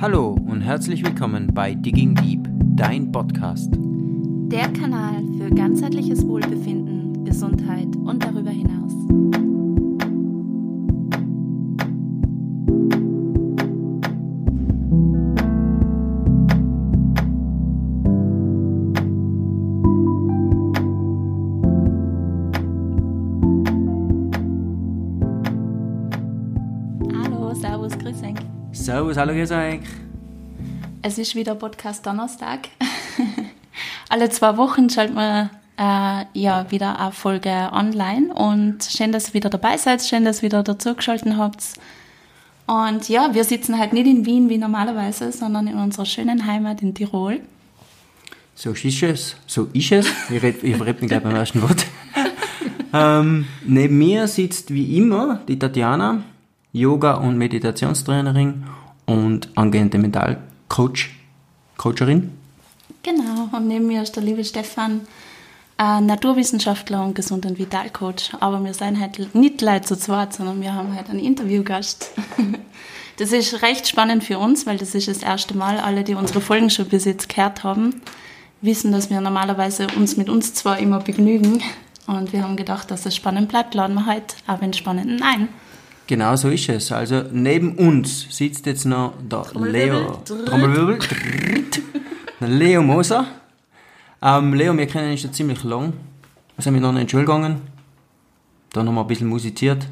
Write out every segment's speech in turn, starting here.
Hallo und herzlich willkommen bei Digging Deep, dein Podcast. Der Kanal für ganzheitliches Wohlbefinden, Gesundheit und darüber hinaus. Hallo, Servus, hallo, grüß euch. Es ist wieder Podcast Donnerstag. Alle zwei Wochen schalten wir äh, ja wieder eine Folge online und schön, dass ihr wieder dabei seid, schön, dass ihr wieder dazugeschaltet habt. Und ja, wir sitzen halt nicht in Wien wie normalerweise, sondern in unserer schönen Heimat in Tirol. So ist es, so ist es. Ich rede ich red mich gleich beim ersten Wort. ähm, neben mir sitzt wie immer die Tatjana, Yoga- und Meditationstrainerin und angehende Mentalcoach, Coacherin. Genau, und neben mir ist der liebe Stefan, äh, Naturwissenschaftler und Gesund- und Vitalcoach. Aber wir sind halt nicht leid zu zweit, sondern wir haben halt einen Interviewgast. Das ist recht spannend für uns, weil das ist das erste Mal. Alle, die unsere Folgen schon bis jetzt gehört haben, wissen, dass wir normalerweise uns mit uns zwar immer begnügen. Und wir haben gedacht, dass es spannend bleibt, laden wir heute auch einen spannenden Nein. Genau so ist es. Also neben uns sitzt jetzt noch der Leo. Trommelwirbel. Trommelwirbel. Trrrt. Der Leo Moser. Ähm, Leo, wir kennen ihn schon ziemlich lang. Wir sind miteinander in die Schule gegangen. Dann haben wir ein bisschen musiziert.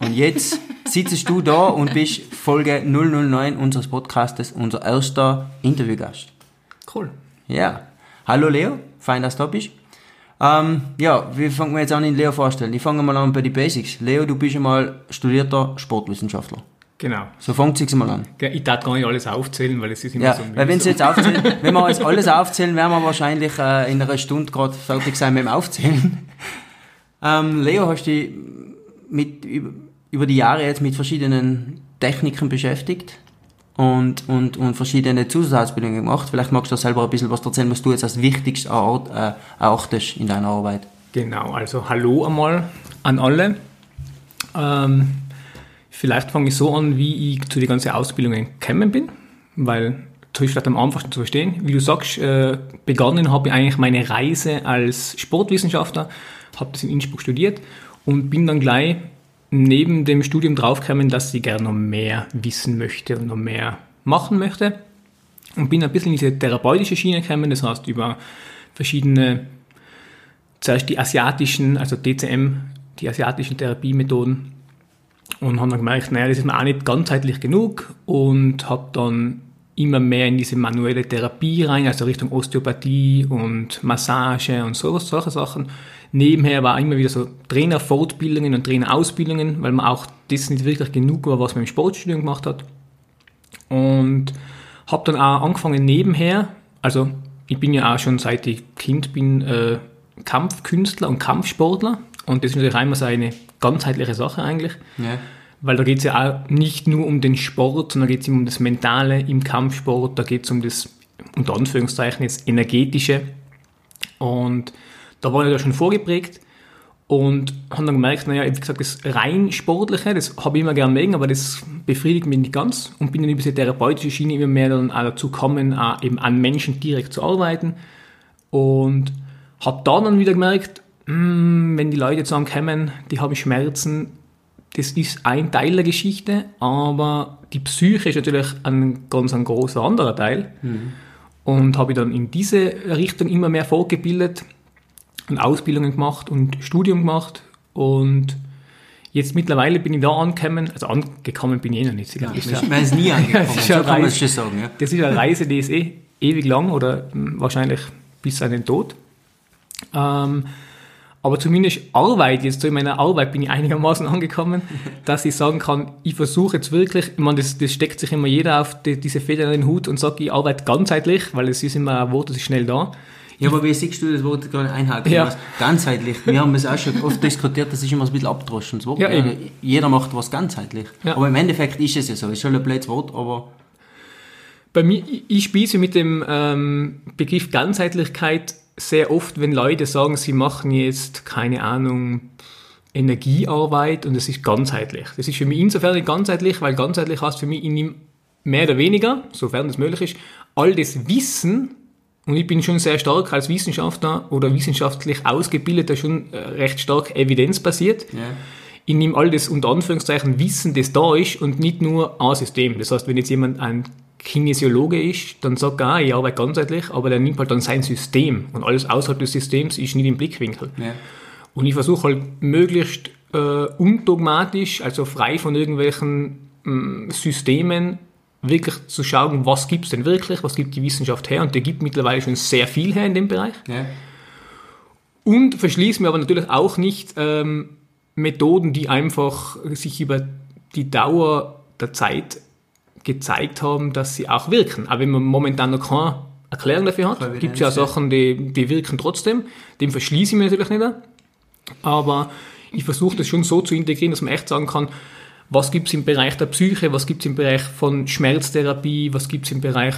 Und jetzt sitzt du da und bist Folge 009 unseres Podcastes unser erster Interviewgast. Cool. Ja. Hallo Leo, fein, dass du da bist. Ähm, ja, wie fangen wir jetzt an, ihn Leo vorstellen? Ich fange mal an bei den Basics. Leo, du bist einmal studierter Sportwissenschaftler. Genau. So fängt es mal an. Ich darf gar nicht alles aufzählen, weil es ist immer Ja, so weil wenn Sie mühsam. jetzt aufzählen, wenn wir jetzt alles aufzählen, werden wir wahrscheinlich äh, in einer Stunde gerade fertig sein mit dem Aufzählen. Ähm, Leo, hast du dich mit, über, über die Jahre jetzt mit verschiedenen Techniken beschäftigt und, und, und verschiedene Zusatzausbildungen gemacht. Vielleicht magst du selber ein bisschen was erzählen, was du jetzt als wichtigst erort- äh, erachtest in deiner Arbeit. Genau, also hallo einmal an alle. Ähm, vielleicht fange ich so an, wie ich zu den ganzen Ausbildungen gekommen bin, weil das ist vielleicht am einfachsten zu verstehen. Wie du sagst, äh, begonnen habe ich eigentlich meine Reise als Sportwissenschaftler, habe das in Innsbruck studiert und bin dann gleich neben dem Studium draufgekommen, dass ich gerne noch mehr wissen möchte und noch mehr machen möchte. Und bin ein bisschen in diese therapeutische Schiene gekommen, das heißt über verschiedene zuerst die asiatischen, also DCM, die asiatischen Therapiemethoden und haben dann gemerkt, naja, das ist mir auch nicht ganzheitlich genug und habe dann immer mehr in diese manuelle Therapie rein, also Richtung Osteopathie und Massage und sowas, solche Sachen. Nebenher war immer wieder so Trainerfortbildungen und Trainerausbildungen, weil man auch das nicht wirklich genug war, was man im Sportstudium gemacht hat. Und habe dann auch angefangen nebenher, also ich bin ja auch schon seit ich Kind bin äh, Kampfkünstler und Kampfsportler und das ist natürlich einmal so eine ganzheitliche Sache eigentlich, Ja. Weil da geht es ja auch nicht nur um den Sport, sondern geht es um das Mentale im Kampfsport, da geht es um das, unter Anführungszeichen jetzt, Energetische. Und da war ich ja schon vorgeprägt und haben dann gemerkt, naja, wie gesagt, das rein Sportliche, das habe ich immer gern mögen, aber das befriedigt mich nicht ganz und bin dann über diese therapeutische Schiene immer mehr dann auch dazu gekommen, auch eben an Menschen direkt zu arbeiten. Und habe da dann wieder gemerkt, mm, wenn die Leute zusammenkommen, die haben Schmerzen, das ist ein Teil der Geschichte, aber die Psyche ist natürlich ein ganz ein großer anderer Teil. Und habe ich dann in diese Richtung immer mehr fortgebildet und Ausbildungen gemacht und Studium gemacht. Und jetzt mittlerweile bin ich da angekommen, also angekommen bin ich eh noch nicht. sicher. Ich meine, es nie angekommen. das ist so ja kann man schon sagen. Ja. Das ist eine Reise, die ist eh ewig lang oder hm, wahrscheinlich bis an den Tod. Ähm, aber zumindest Arbeit, jetzt so in meiner Arbeit bin ich einigermaßen angekommen, dass ich sagen kann, ich versuche jetzt wirklich, ich meine, das, das steckt sich immer jeder auf die, diese Feder in den Hut und sagt, ich arbeite ganzheitlich, weil es ist immer ein Wort, das ist schnell da. Ja, aber wie siehst du das Wort gerade einhaken? Ja. Ganzheitlich. Wir haben es auch schon oft diskutiert, das ist immer ein bisschen abgedroschen, das Wort. Ja. Jeder macht was ganzheitlich. Ja. Aber im Endeffekt ist es ja so. Ist schon ein blödes Wort, aber Bei mir, ich- ich spieße mit dem ähm, Begriff Ganzheitlichkeit sehr oft, wenn Leute sagen, sie machen jetzt, keine Ahnung, Energiearbeit und das ist ganzheitlich. Das ist für mich insofern ganzheitlich, weil ganzheitlich heißt für mich, ich nehme mehr oder weniger, sofern es möglich ist, all das Wissen, und ich bin schon sehr stark als Wissenschaftler oder wissenschaftlich ausgebildeter, schon äh, recht stark evidenzbasiert. Ja. Ich nehme all das unter Anführungszeichen Wissen, das da ist und nicht nur ein System. Das heißt, wenn jetzt jemand ein Kinesiologe ist, dann sagt er, ah, ich arbeite ganzheitlich, aber der nimmt halt dann sein System und alles außerhalb des Systems ist nicht im Blickwinkel. Ja. Und ich versuche halt möglichst äh, undogmatisch, also frei von irgendwelchen mh, Systemen, wirklich zu schauen, was gibt es denn wirklich, was gibt die Wissenschaft her und die gibt mittlerweile schon sehr viel her in dem Bereich. Ja. Und verschließen mir aber natürlich auch nicht ähm, Methoden, die einfach sich über die Dauer der Zeit gezeigt haben, dass sie auch wirken. Aber wenn man momentan noch keine Erklärung dafür hat, gibt es ja. Sachen, die, die wirken trotzdem. Dem verschließe ich mir natürlich nicht. Aber ich versuche das schon so zu integrieren, dass man echt sagen kann, was gibt es im Bereich der Psyche, was gibt es im Bereich von Schmerztherapie, was gibt es im Bereich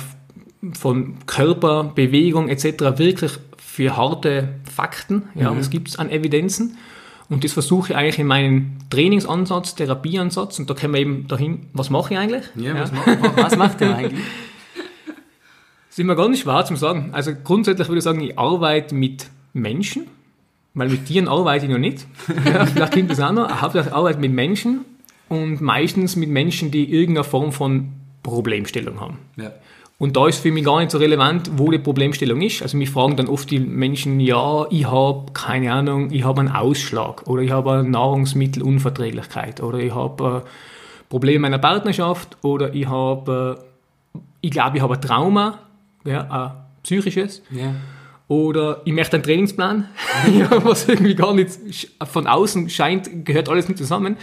von Körper, Bewegung etc. wirklich für harte Fakten, ja, was gibt es an Evidenzen. Und das versuche ich eigentlich in meinem Trainingsansatz, Therapieansatz, und da kommen wir eben dahin, was mache ich eigentlich? Ja, Was, macht, was macht der eigentlich? Das ist immer ganz schwer zu sagen. Also grundsätzlich würde ich sagen, ich arbeite mit Menschen, weil mit Tieren arbeite ich noch nicht. Ja, vielleicht klingt das auch noch. Hauptsächlich arbeite ich mit Menschen und meistens mit Menschen, die irgendeine Form von Problemstellung haben. Ja. Und da ist für mich gar nicht so relevant, wo die Problemstellung ist. Also mich fragen dann oft die Menschen, ja, ich habe, keine Ahnung, ich habe einen Ausschlag oder ich habe eine Nahrungsmittelunverträglichkeit oder ich habe äh, Probleme in meiner Partnerschaft oder ich habe, äh, ich glaube, ich habe ein Trauma, ja, ein psychisches. Ja. Oder ich möchte einen Trainingsplan, was irgendwie gar nicht von außen scheint, gehört alles nicht zusammen.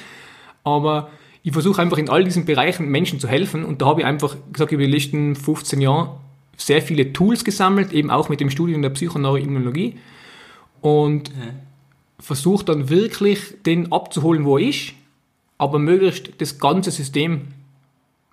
Aber ich versuche einfach in all diesen Bereichen Menschen zu helfen und da habe ich einfach gesagt, über die letzten 15 Jahre sehr viele Tools gesammelt, eben auch mit dem Studium der Psychoneuroimmunologie und versuche dann wirklich den abzuholen, wo er ist, aber möglichst das ganze System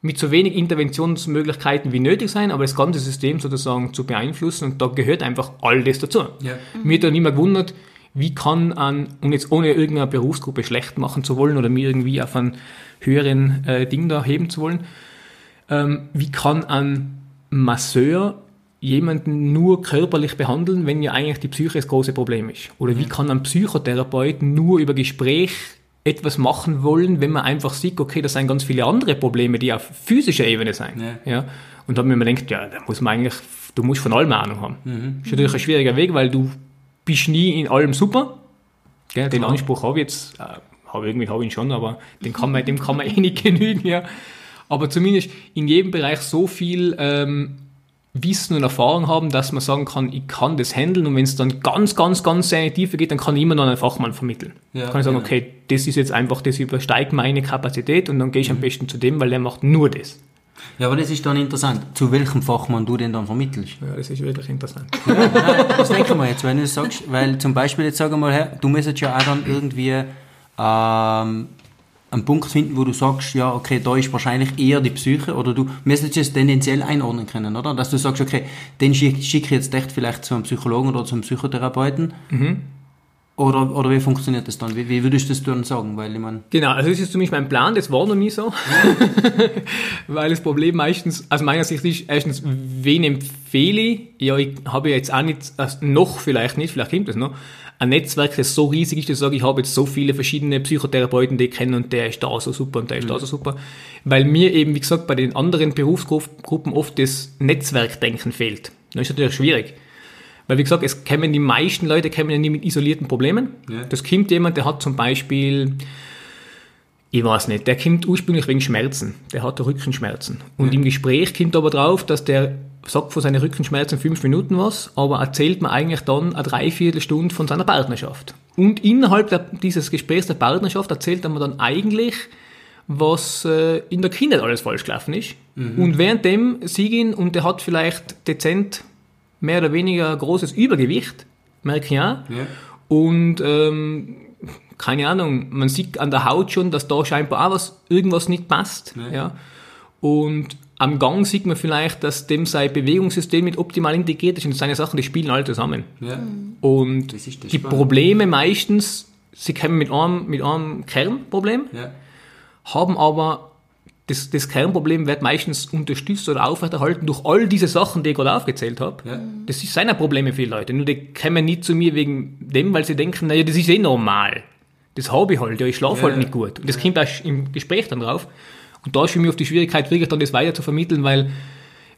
mit so wenig Interventionsmöglichkeiten wie nötig sein, aber das ganze System sozusagen zu beeinflussen und da gehört einfach all das dazu. Ja. Mir hat dann immer gewundert, wie kann an, und jetzt ohne irgendeine Berufsgruppe schlecht machen zu wollen oder mir irgendwie auf einen höheren äh, Ding da heben zu wollen, ähm, wie kann ein Masseur jemanden nur körperlich behandeln, wenn ja eigentlich die Psyche das große Problem ist? Oder wie kann ein Psychotherapeut nur über Gespräch etwas machen wollen, wenn man einfach sieht, okay, das sind ganz viele andere Probleme, die auf physischer Ebene sind. Ja. Ja? Und dann, wenn man denkt, ja, da muss man eigentlich, du musst von allem Ahnung haben. Mhm. Ist natürlich ein schwieriger Weg, weil du bist nie in allem super. Gell, den. Anspruch habe ich jetzt, äh, habe irgendwie habe ich ihn schon, aber den kann man, dem kann man eh nicht genügen, ja. Aber zumindest in jedem Bereich so viel ähm, Wissen und Erfahrung haben, dass man sagen kann, ich kann das handeln und wenn es dann ganz, ganz, ganz sehr Tiefe geht, dann kann ich immer noch einen Fachmann vermitteln. Ja, kann ich sagen, genau. okay, das ist jetzt einfach, das übersteigt meine Kapazität und dann gehe ich Mhm. am besten zu dem, weil der macht nur das. Ja, aber das ist dann interessant, zu welchem Fachmann du den dann vermittelst. Ja, das ist wirklich interessant. Nein, das denken wir jetzt, wenn du das sagst, weil zum Beispiel jetzt sagen wir mal, her, du müsstest ja auch dann irgendwie ähm, einen Punkt finden, wo du sagst, ja, okay, da ist wahrscheinlich eher die Psyche oder du müsstest es tendenziell einordnen können, oder? Dass du sagst, okay, den schicke schick ich jetzt echt vielleicht zu einem Psychologen oder zum Psychotherapeuten. Oder, oder wie funktioniert das dann? Wie, wie würdest du das dann sagen? Weil ich meine, Genau, also das ist für mich mein Plan, das war noch nie so. Weil das Problem meistens aus meiner Sicht ist, erstens, wen empfehle ich? Ja, ich habe jetzt auch nicht, also noch vielleicht nicht, vielleicht kommt das noch, ein Netzwerk, das so riesig ist, dass ich sage, ich habe jetzt so viele verschiedene Psychotherapeuten, die ich kenne und der ist da so super und der ist da so super. Weil mir eben, wie gesagt, bei den anderen Berufsgruppen oft das Netzwerkdenken fehlt. Das ist natürlich schwierig. Weil, wie gesagt, es kämen die meisten Leute kämen ja nie mit isolierten Problemen. Ja. Das kommt jemand, der hat zum Beispiel, ich weiß nicht, der kommt ursprünglich wegen Schmerzen. Der hat Rückenschmerzen. Und im Gespräch kommt aber drauf, dass der sagt von seinen Rückenschmerzen fünf Minuten was, aber erzählt mir eigentlich dann eine Dreiviertelstunde von seiner Partnerschaft. Und innerhalb der, dieses Gesprächs der Partnerschaft erzählt er mir dann eigentlich, was äh, in der Kindheit alles falsch gelaufen ist. Und währenddem sieg ihn und der hat vielleicht dezent mehr oder weniger großes Übergewicht, merke ich auch. ja. Und ähm, keine Ahnung, man sieht an der Haut schon, dass da scheinbar auch was, irgendwas nicht passt. Ja. Ja. Und am Gang sieht man vielleicht, dass dem sein Bewegungssystem nicht optimal integriert ist und seine Sachen, die spielen alle zusammen. ja. Und Das ist das die Spannende. Probleme meistens, sie kommen mit einem, mit einem Kernproblem, ja. haben aber das, das Kernproblem wird meistens unterstützt oder aufrechterhalten durch all diese Sachen, die ich gerade aufgezählt habe. Ja. Das ist seine Probleme für die Leute. Nur die kommen nicht zu mir wegen dem, weil sie denken, naja, das ist eh normal. Das habe ich halt, ja, ich schlafe Ja, halt nicht gut. Und das kommt auch im Gespräch dann drauf. Und da ist für mich oft die Schwierigkeit, wirklich dann das weiter zu vermitteln, weil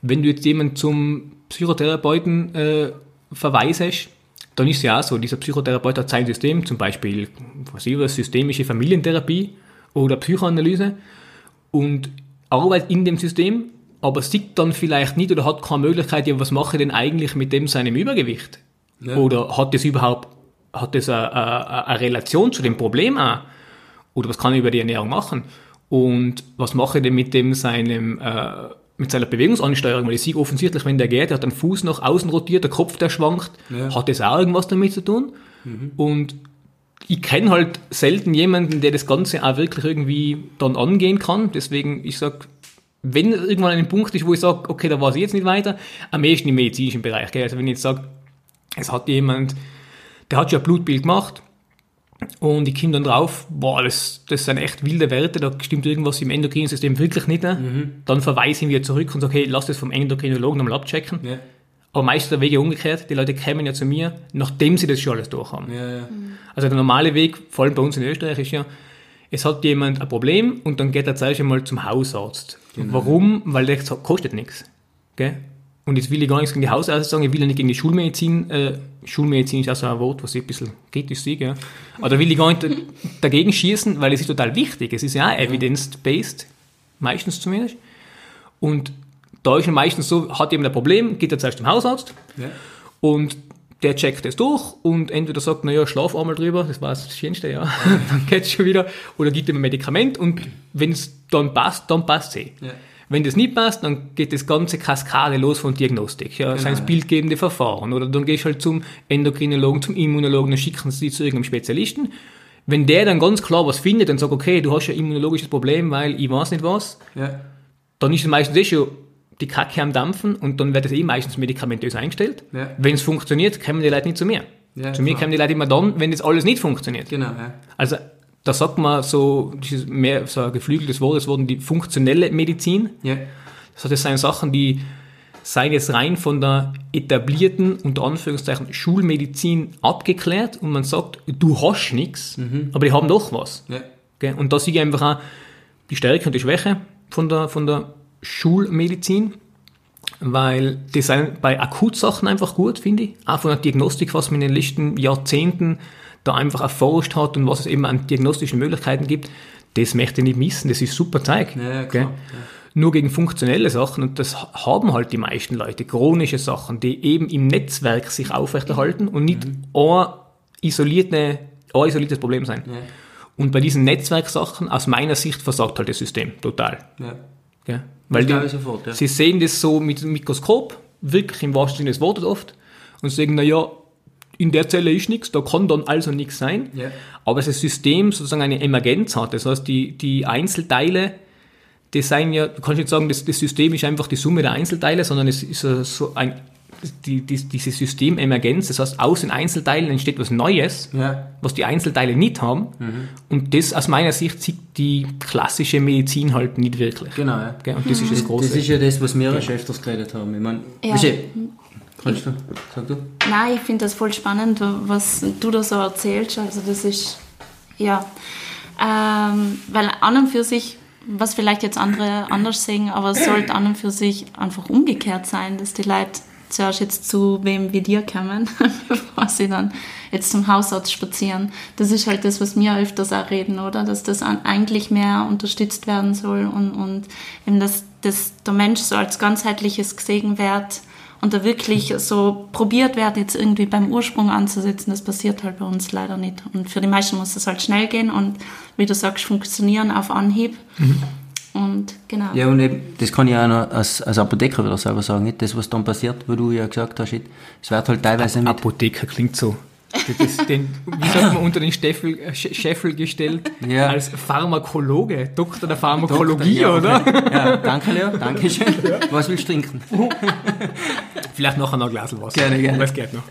wenn du jetzt jemanden zum Psychotherapeuten äh, verweisest, dann ist ja auch so, dieser Psychotherapeut hat sein System, zum Beispiel was ich, was, systemische Familientherapie oder Psychoanalyse und arbeitet in dem System, aber sieht dann vielleicht nicht oder hat keine Möglichkeit, ja, was mache ich denn eigentlich mit dem seinem Übergewicht? Ja. Oder hat das überhaupt, hat das eine, eine, eine Relation zu dem Problem auch? Oder was kann ich über die Ernährung machen? Und was mache ich denn mit dem seinem, äh, mit seiner Bewegungsansteuerung? Weil ich sehe offensichtlich, wenn der geht, der hat den Fuß nach außen rotiert, der Kopf, der schwankt, Ja. hat das auch irgendwas damit zu tun? Und ich kenne halt selten jemanden, der das Ganze auch wirklich irgendwie dann angehen kann. Deswegen, ich sag, wenn irgendwann ein Punkt ist, wo ich sage, okay, da weiß ich jetzt nicht weiter, am ehesten im medizinischen Bereich. Gell? Also wenn ich jetzt sage, es hat jemand, der hat schon ein Blutbild gemacht und ich komme dann drauf, boah, das, das sind echt wilde Werte, da stimmt irgendwas im endokrinen System wirklich nicht. Ne? Dann verweise ich ihn wieder zurück und sage, hey, lass das vom Endokrinologen nochmal abchecken. Ja. Aber meistens der Weg ja umgekehrt, die Leute kommen ja zu mir, nachdem sie das schon alles durch haben. Ja, ja. Also der normale Weg, vor allem bei uns in Österreich, ist ja, es hat jemand ein Problem und dann geht er zuerst einmal zum Hausarzt. Warum? Weil der kostet nichts. Gell? Und jetzt will ich gar nichts gegen die Hausärzte sagen, ich will ja nicht gegen die Schulmedizin, äh, Schulmedizin ist auch so ein Wort, was ich ein bisschen kritisch sehe, gell? aber da will ich gar nicht dagegen schießen, weil es ist total wichtig. Es ist ja auch evidence-based, meistens zumindest. Und da ist ja meistens so, hat jemand ein Problem, geht er zuerst zum Hausarzt, Ja. und der checkt es durch und entweder sagt, naja, schlaf einmal drüber, das war das Schönste, ja, dann geht's schon wieder, oder gibt ihm ein Medikament und wenn es dann passt, dann passt es eh. Ja. Wenn das nicht passt, dann geht das ganze Kaskade los von Diagnostik. Ja, genau. ja. bildgebende Verfahren. Oder dann gehst du halt zum Endokrinologen, zum Immunologen, dann schicken sie dich zu irgendeinem Spezialisten. Wenn der dann ganz klar was findet und sagt, okay, du hast ja ein immunologisches Problem, weil ich weiß nicht was, Ja. dann ist es meistens eh schon die Kacke am Dampfen und dann wird es eh meistens medikamentös eingestellt. Ja. Wenn es funktioniert, kommen die Leute nicht zu mir. Ja, zu mir klar. kommen die Leute immer dann, wenn das alles nicht funktioniert. Genau, ja. Also da sagt man so, das ist mehr so ein geflügeltes Wort, das wurden die funktionelle Medizin. Ja. Das heißt, das sind Sachen, die seien jetzt rein von der etablierten, unter Anführungszeichen, Schulmedizin abgeklärt und man sagt, du hast nichts, aber die haben doch was. Ja. Gell? Und da sehe ich einfach auch die Stärke und die Schwäche von der, von der Schulmedizin, weil sind bei Akutsachen einfach gut, finde ich. Auch von der Diagnostik, was man in den letzten Jahrzehnten da einfach erforscht hat und was es eben an diagnostischen Möglichkeiten gibt, das möchte ich nicht missen. Das ist super Zeug. Ja, ja, klar. Nur gegen funktionelle Sachen, und das haben halt die meisten Leute, chronische Sachen, die eben im Netzwerk sich aufrechterhalten und nicht ein, isolierte, ein isoliertes Problem sein. Ja. Und bei diesen Netzwerksachen, aus meiner Sicht, versagt halt das System total. Ja. Weil die, sofort, ja. sie sehen das so mit dem Mikroskop, wirklich im wahrsten Sinne des Wortes oft, und sagen, naja, in der Zelle ist nichts, da kann dann also nichts sein. Ja. Aber das System sozusagen eine Emergenz hat. Das heißt, die, die Einzelteile, die sind ja, du kannst nicht sagen, das, das System ist einfach die Summe der Einzelteile, sondern es ist so ein, die, die, diese Systememergenz, das heißt, aus den Einzelteilen entsteht was Neues, Ja. was die Einzelteile nicht haben. Und das aus meiner Sicht sieht die klassische Medizin halt nicht wirklich. Genau, ja. Gell? Und das ist das Große. Das ist ja das, was wir ja schon öfters geredet haben. Ich meine, Ja. du, kannst du, sag du? Nein, ich finde das voll spannend, was du da so erzählst. Also das ist, ja, ähm, weil an und für sich, was vielleicht jetzt andere anders sehen, aber es sollte an und für sich einfach umgekehrt sein, dass die Leute zuerst jetzt zu wem wie dir kommen, bevor sie dann jetzt zum Hausarzt spazieren. Das ist halt das, was wir öfters auch reden, oder? Dass das eigentlich mehr unterstützt werden soll und, und eben, dass, dass der Mensch so als ganzheitliches gesehen wird und da wirklich so probiert wird, jetzt irgendwie beim Ursprung anzusetzen, das passiert halt bei uns leider nicht. Und für die meisten muss das halt schnell gehen und wie du sagst, funktionieren auf Anhieb. Und genau. Ja, und eben, das kann ich auch noch als, als Apotheker wieder selber sagen, nicht? Das, was dann passiert, wo du ja gesagt hast, es wird halt teilweise mit, Apotheker klingt so. Das ist den, wie sagt man, unter den Steffel, äh, Sch- Scheffel gestellt, Ja. als Pharmakologe, Doktor der Pharmakologie, ja, oder? Ja, danke Leo, danke schön. Was willst du trinken? Vielleicht nachher noch ein Glas Wasser. Gerne, gerne. Es geht noch.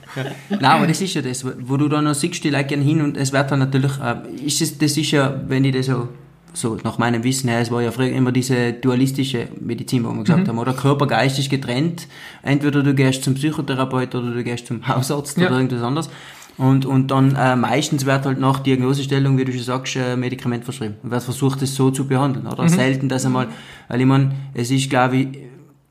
Nein, aber das ist ja das, wo du dann noch siehst, die Leute gehen hin und es wird dann natürlich, äh, ist das, das ist ja, wenn ich das so so nach meinem Wissen her, es war ja früher immer diese dualistische Medizin, wo wir gesagt haben, oder Körper, Geist ist getrennt. Entweder du gehst zum Psychotherapeut oder du gehst zum Hausarzt Ja. oder irgendwas anderes. Und, und dann äh, meistens wird halt nach Diagnosestellung, wie du schon sagst, äh, Medikament verschrieben. Und wird versucht, das so zu behandeln. Oder selten das einmal, weil ich meine, es ist, glaube ich,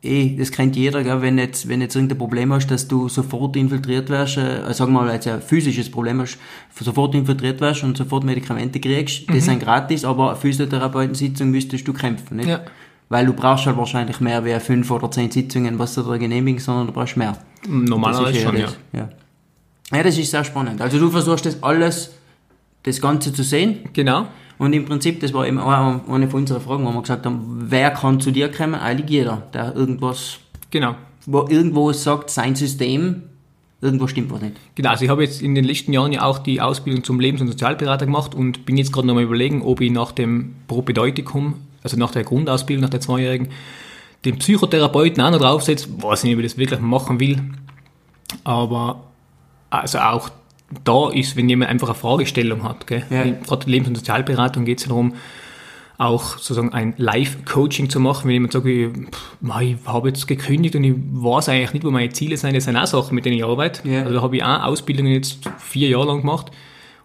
eh, das kennt jeder, gell, wenn jetzt, wenn jetzt irgendein Problem hast, dass du sofort infiltriert wirst, äh, sagen wir mal, jetzt ein physisches Problem hast, sofort infiltriert wirst und sofort Medikamente kriegst, die sind gratis, aber eine Physiotherapeutensitzung müsstest du kämpfen, nicht? Ja. Weil du brauchst halt wahrscheinlich mehr wie fünf oder zehn Sitzungen, was du da genehmigst, sondern du brauchst mehr. Normalerweise schon, ja. das, ja. Ja, das ist sehr spannend. Also du versuchst das alles, das Ganze zu sehen Genau. Und im Prinzip, das war eben auch eine von unseren Fragen, wo wir gesagt haben, wer kann zu dir kommen? Eigentlich jeder, der irgendwas, Genau. wo irgendwo sagt, sein System, irgendwo stimmt was nicht. Genau, also ich habe jetzt in den letzten Jahren ja auch die Ausbildung zum Lebens- und Sozialberater gemacht und bin jetzt gerade noch mal überlegen, ob ich nach dem Propedeutikum, also nach der Grundausbildung, nach der zweijährigen, den Psychotherapeuten auch noch draufsetze. Weiß nicht, ob ich das wirklich machen will. Aber also auch da ist, wenn jemand einfach eine Fragestellung hat, gell? Ja. gerade Lebens- und Sozialberatung geht es ja darum, auch sozusagen ein Live-Coaching zu machen, wenn jemand sagt, ich, ich habe jetzt gekündigt und ich weiß eigentlich nicht, wo meine Ziele sind, das sind auch Sachen, mit denen ich arbeite. Ja. Also da habe ich auch Ausbildungen jetzt vier Jahre lang gemacht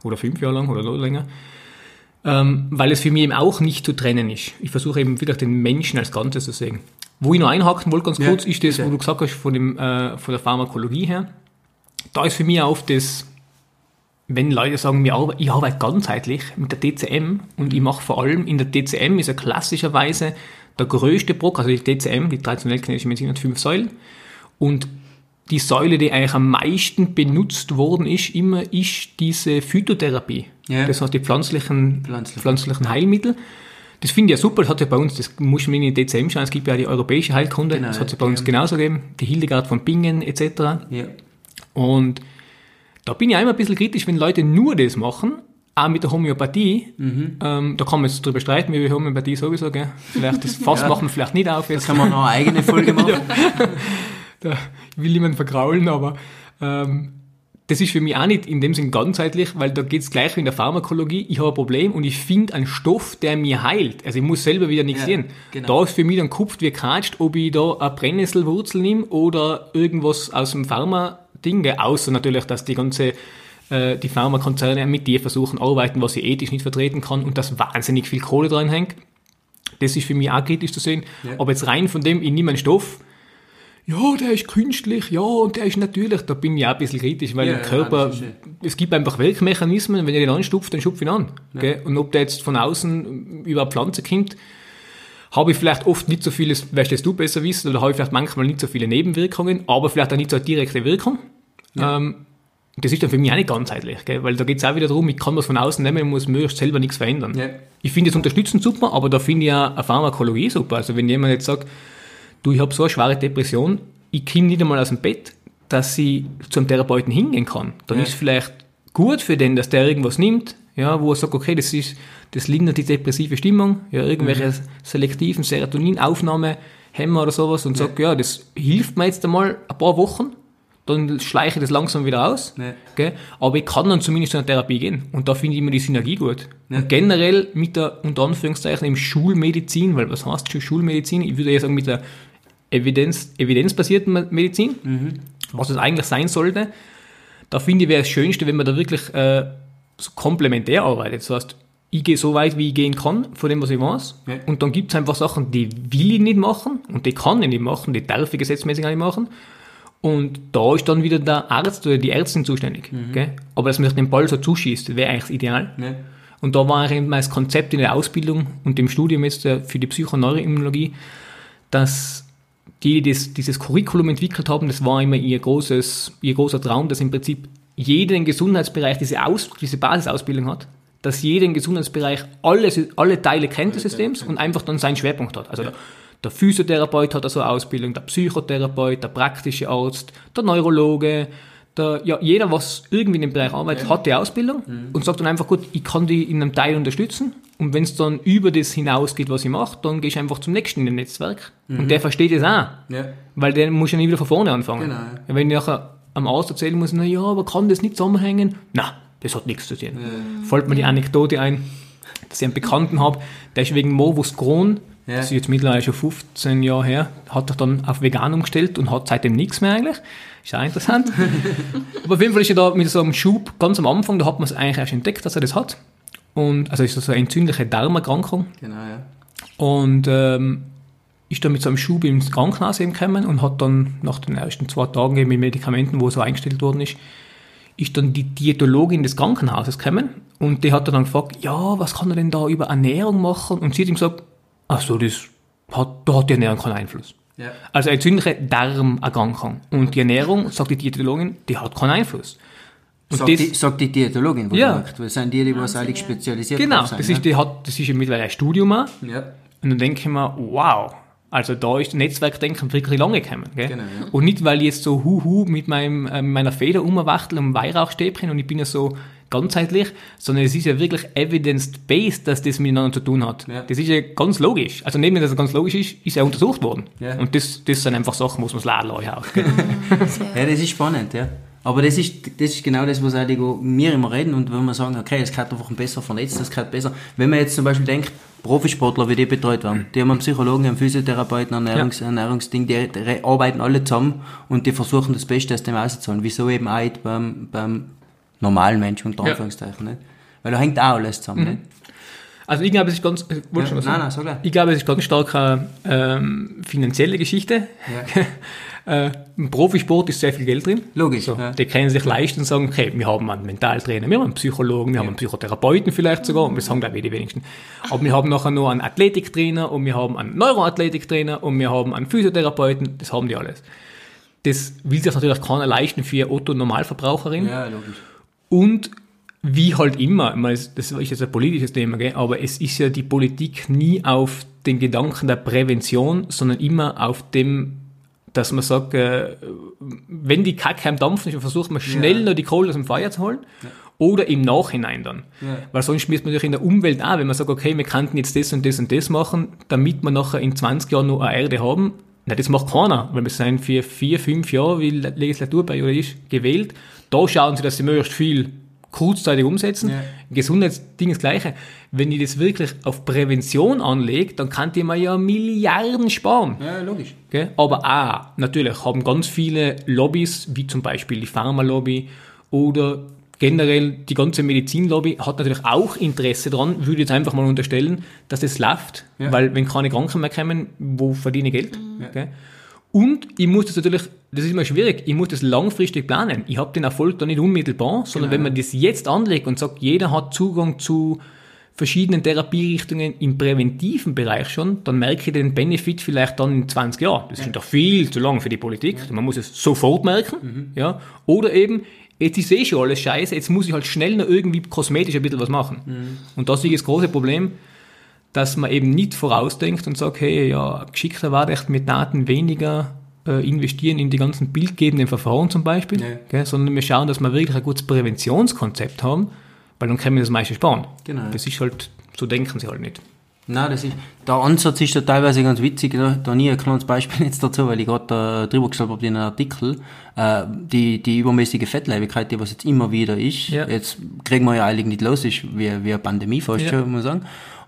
oder fünf Jahre lang oder noch länger, ähm, weil es für mich eben auch nicht zu trennen ist. Ich versuche eben wirklich den Menschen als Ganzes zu sehen. Wo ich noch einhaken wollte, ganz kurz, ist das, wo du gesagt hast, von, dem, äh, von der Pharmakologie her. Da ist für mich auch das, wenn Leute sagen, ich arbeite ganzheitlich mit der DCM und ich mache vor allem in der DCM ist ja klassischerweise der größte Brock, also die DCM, die traditionell chinesische Medizin, hat fünf Säulen und die Säule, die eigentlich am meisten benutzt worden ist, immer ist diese Phytotherapie. Ja. Das heißt die pflanzlichen, Pflanzlichen. pflanzlichen Heilmittel. Das finde ich ja super, das hat ja bei uns, das muss man in die DCM schauen, es gibt ja auch die europäische Heilkunde, Genau, das hat es ja, bei uns genauso gegeben, die Hildegard von Bingen etc. Ja. Und da bin ich einmal ein bisschen kritisch, wenn Leute nur das machen, auch mit der Homöopathie. Mhm. Ähm, da kann man jetzt drüber streiten, wie Homöopathie sowieso, gell? Vielleicht das Fass Ja. machen wir vielleicht nicht auf jetzt. Kann man noch eine eigene Folge machen? Da will niemand vergraulen, aber ähm, das ist für mich auch nicht in dem Sinn ganzheitlich, weil da geht es gleich wie in der Pharmakologie. Ich habe ein Problem und ich finde einen Stoff, der mir heilt. Also ich muss selber wieder nichts Ja, sehen. genau. Da ist für mich dann kupft wie kratscht, ob ich da eine Brennnesselwurzel nehme oder irgendwas aus dem Pharma-Ding, gell? außer natürlich, dass die ganze äh, die Pharmakonzerne mit dir versuchen arbeiten, was ich ethisch nicht vertreten kann und dass wahnsinnig viel Kohle dran hängt. Das ist für mich auch kritisch zu sehen. Ja. Aber jetzt rein von dem, ich nehme einen Stoff, ja, der ist künstlich, ja, und der ist natürlich, da bin ich auch ein bisschen kritisch, weil Ja, ja, Körper, ja- es gibt einfach Wirkmechanismen, wenn ihr den anstupft, dann schupft ihn an. Gell? Und ob der jetzt von außen über eine Pflanze kommt, habe ich vielleicht oft nicht so viele, weißt du, das du besser wissen, oder habe ich vielleicht manchmal nicht so viele Nebenwirkungen, aber vielleicht auch nicht so eine direkte Wirkung. Ähm, das ist dann für mich auch nicht ganzheitlich, gell? weil da geht es auch wieder darum, ich kann was von außen nehmen und muss möglichst selber nichts verändern. Ja. Ich finde das unterstützend super, aber da finde ich auch eine Pharmakologie super. Also wenn jemand jetzt sagt, du, ich habe so eine schwere Depression, ich komme nicht einmal aus dem Bett, dass ich zum Therapeuten hingehen kann, dann Ja. ist vielleicht gut für den, dass der irgendwas nimmt, ja, wo er sagt, okay, das ist, das lindert die depressive Stimmung, ja, irgendwelche Mhm. selektiven Serotoninaufnahmehämmer oder sowas und sagt, ja, das hilft mir jetzt einmal ein paar Wochen, dann schleiche ich das langsam wieder aus. Ja. Gell? Aber ich kann dann zumindest zu einer Therapie gehen. Und da finde ich immer die Synergie gut. Ja. Und generell mit der, unter Anführungszeichen, im Schulmedizin, weil was heißt schon Schulmedizin? Ich würde eher sagen mit der Evidenz, evidenzbasierten Medizin, was es eigentlich sein sollte. Da finde ich, wäre das Schönste, wenn man da wirklich äh, so komplementär arbeitet. Das heißt, ich gehe so weit, wie ich gehen kann, von dem, was ich weiß. Ja. Und dann gibt es einfach Sachen, die will ich nicht machen und die kann ich nicht machen, die darf ich gesetzmäßig auch nicht machen. Und da ist dann wieder der Arzt oder die Ärztin zuständig. Gell? Aber dass man sich den Ball so zuschießt, wäre eigentlich das Ideal. Ja. Und da war eben das Konzept in der Ausbildung und im Studium jetzt äh, für die Psychoneuroimmunologie, dass die, die das, dieses Curriculum entwickelt haben, das war immer ihr, großes, ihr großer Traum, dass im Prinzip jeder im Gesundheitsbereich diese, Aus, diese Basisausbildung hat, dass jeder im Gesundheitsbereich alles, alle Teile kennt des Systems und einfach dann seinen Schwerpunkt hat. Also der, der Physiotherapeut hat also eine Ausbildung, der Psychotherapeut, der praktische Arzt, der Neurologe, der, ja, jeder, was irgendwie in dem Bereich arbeitet, hat die Ausbildung und sagt dann einfach, gut, ich kann die in einem Teil unterstützen und wenn es dann über das hinausgeht, was ich mache, dann gehe ich einfach zum nächsten in dem Netzwerk und der versteht es auch. Ja. Weil der muss ja nie wieder von vorne anfangen. Genau, ja. Ja, wenn ich nachher am Arzt erzählen muss, na ja, aber kann das nicht zusammenhängen? Na, das hat nichts zu tun. Fällt mir die Anekdote ein. dass ich einen Bekannten habe, der ist wegen Morbus Crohn, Ja. das ist jetzt mittlerweile schon 15 Jahre her, hat er dann auf vegan umgestellt und hat seitdem nichts mehr eigentlich. Ist auch interessant. Aber auf jeden Fall ist er da mit so einem Schub ganz am Anfang, da hat man es eigentlich erst entdeckt, dass er das hat. Und, also ist das so eine entzündliche Darmerkrankung. Genau, ja. Und ähm, ist dann mit so einem Schub ins Krankenhaus eben gekommen und hat dann nach den ersten zwei Tagen eben mit Medikamenten, wo er so eingestellt worden ist, ist dann die Diätologin des Krankenhauses gekommen und die hat dann gefragt, ja, was kann er denn da über Ernährung machen? Und sie hat ihm gesagt, ach so, das hat, da hat die Ernährung keinen Einfluss. Ja. Also eine entzündliche Darmerkrankung. Und die Ernährung, sagt die Diätologin, die hat keinen Einfluss. Und Sagt, das- die, sagt die Diätologin, wo Ja. du sagst, weil sind die, die was eigentlich spezialisiert Genau, sind, das ist, die hat, das ist ja mittlerweile ein Studium auch. Ja. Und dann denke ich mir, wow, also da ist Netzwerkdenken wirklich lange gekommen. Gell? Genau, ja. Und nicht, weil ich jetzt so huhu mit meinem, äh, mit meiner Feder umwachtel und Weihrauchstäbchen und ich bin ja so ganzheitlich, sondern es ist ja wirklich evidence-based, dass das miteinander zu tun hat. Ja. Das ist ja ganz logisch. Also neben dem, dass es ganz logisch ist, ist er untersucht worden. Ja. Und das, das sind einfach Sachen, muss man das Laden auch. Gell? Ja, das ist spannend, ja. Aber das ist, das ist genau das, was eigentlich wir immer reden und wenn wir sagen, okay, es geht einfach besser vernetzt, das geht besser. Wenn man jetzt zum Beispiel denkt, Profisportler, wie die betreut werden, die haben einen Psychologen, einen Physiotherapeuten, einen Ernährungs Ernährungsding, die, die arbeiten alle zusammen und die versuchen das Beste aus dem auszuholen. Wieso eben auch beim, beim normalen Menschen, unter Ja. Anführungszeichen, nicht? Weil da hängt auch alles zusammen, nicht? Also ich glaube, es ist ganz, äh, Ja, schon nein, nein. Ich glaube, es ist ganz stark eine ähm, finanzielle Geschichte. äh, Im Profisport ist sehr viel Geld drin. Logisch, So, ja. Die können sich leisten und sagen, okay, wir haben einen Mentaltrainer, wir haben einen Psychologen, wir haben einen Psychotherapeuten vielleicht sogar, und das sagen glaube ich die wenigsten. Aber wir haben nachher noch einen Athletiktrainer und wir haben einen Neuroathletiktrainer und wir haben einen Physiotherapeuten, das haben die alles. Das will sich natürlich keiner leisten für Otto Normalverbraucherin. Ja, logisch. Und wie halt immer, das das ist jetzt ein politisches Thema, gell? aber es ist ja die Politik nie auf den Gedanken der Prävention, sondern immer auf dem, dass man sagt, äh, wenn die Kacke am Dampfen ist, dann versucht man schnell Ja. noch die Kohle aus dem Feuer zu holen. Oder im Nachhinein dann. Ja. Weil sonst schmiert man natürlich in der Umwelt auch, wenn man sagt, okay, wir könnten jetzt das und das und das machen, damit wir nachher in 20 Jahren noch eine Erde haben. Na, das macht keiner, weil wir sind für vier, fünf Jahre, wie die Legislaturperiode ist, gewählt. Da schauen sie, dass sie möglichst viel kurzzeitig umsetzen. Ja. Gesundheitsding das Gleiche. Wenn ich das wirklich auf Prävention anlegt, dann kann die man ja Milliarden sparen. Ja, logisch. Gell? Aber auch, natürlich, haben ganz viele Lobbys, wie zum Beispiel die Pharmalobby oder generell die ganze Medizinlobby, hat natürlich auch Interesse dran, würde ich jetzt einfach mal unterstellen, dass es läuft, Ja. weil wenn keine Kranken mehr kommen, wo verdiene ich Geld? Gell? Und ich muss das natürlich, das ist immer schwierig, ich muss das langfristig planen. Ich habe den Erfolg da nicht unmittelbar, sondern wenn man das jetzt anlegt und sagt, jeder hat Zugang zu verschiedenen Therapierichtungen im präventiven Bereich schon, dann merke ich den Benefit vielleicht dann in 20 Jahren. Das sind doch viel zu lang für die Politik. Man muss es sofort merken. Ja. Oder eben, jetzt ist eh schon alles scheiße, jetzt muss ich halt schnell noch irgendwie kosmetisch ein bisschen was machen. Und das ist das große Problem, dass man eben nicht vorausdenkt und sagt, hey, ja, geschickter war echt mit Daten weniger äh, investieren in die ganzen bildgebenden Verfahren zum Beispiel, Ja. gell, sondern wir schauen, dass wir wirklich ein gutes Präventionskonzept haben, weil dann können wir das meiste sparen. Genau. Das ist halt, so denken sie halt nicht. Nein, das ist, der Ansatz ist da teilweise ganz witzig. Da, da nie ein kleines Beispiel jetzt dazu, weil ich gerade da drüber gestolpert habe in einem Artikel. Äh, die, die übermäßige Fettleibigkeit, die was jetzt immer wieder ist, Ja. jetzt kriegen wir ja eigentlich nicht los, ist wie, wie eine Pandemie fast Ja. schon, muss man sagen.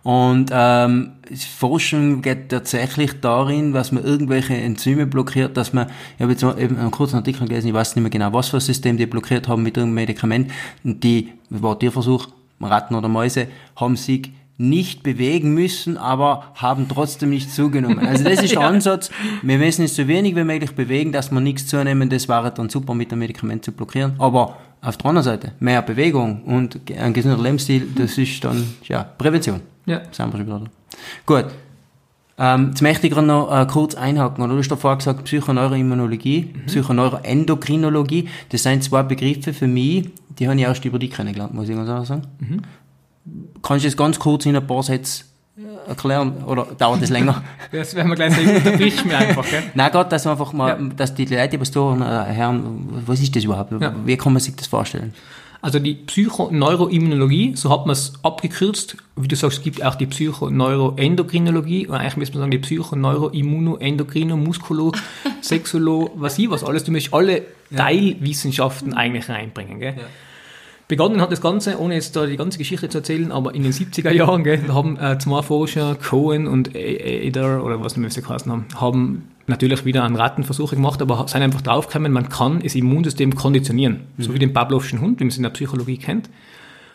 Und ähm, das Forschen geht tatsächlich darin, dass man irgendwelche Enzyme blockiert, dass man, ich habe jetzt mal eben einen kurzen Artikel gelesen, ich weiß nicht mehr genau, was für ein System die blockiert haben mit irgendeinem Medikament. Die, war Tierversuch, Ratten oder Mäuse, haben sich nicht bewegen müssen, aber haben trotzdem nicht zugenommen. Also das ist der Ansatz. Wir müssen es so wenig wie möglich bewegen, dass wir nichts zunehmen. Das wäre dann super mit dem Medikament zu blockieren. Aber auf der anderen Seite, mehr Bewegung und ein gesunder Lebensstil, das ist dann, ja, Prävention. Ja. Sind wir schon wieder da. Gut. Ähm, jetzt möchte ich gerade noch äh, kurz einhaken. Du hast davor gesagt, Psychoneuroimmunologie, Psychoneuroendokrinologie. Das sind zwei Begriffe für mich, die habe ich erst über die kennengelernt, muss ich ganz ehrlich sagen. Kannst du das ganz kurz in ein paar Sätzen äh, erklären? Oder dauert das länger? Das werden wir gleich sehen, unterbricht mir einfach. Gell? Nein, gerade, dass wir einfach mal, Ja. dass die Leute, die was da äh, hören, was ist das überhaupt? Ja. Wie kann man sich das vorstellen? Also die Psychoneuroimmunologie, so hat man es abgekürzt. Wie du sagst, es gibt auch die Psychoneuroendokrinologie, eigentlich müsste man sagen die Psychoneuroimmunoendokrino, Muskulo, Sexulo, was ich was alles. Du möchtest alle Teilwissenschaften eigentlich reinbringen. Gell? Begonnen hat das Ganze, ohne jetzt da die ganze Geschichte zu erzählen, aber in den 70er Jahren, gell, da haben äh, zwei Forscher, Cohen und Eder, oder was wir geheißen haben, haben natürlich wieder einen Rattenversuche gemacht, aber sind einfach draufgekommen, man kann das Immunsystem konditionieren. Mhm. So wie den Pavlovschen Hund, wie man es in der Psychologie kennt.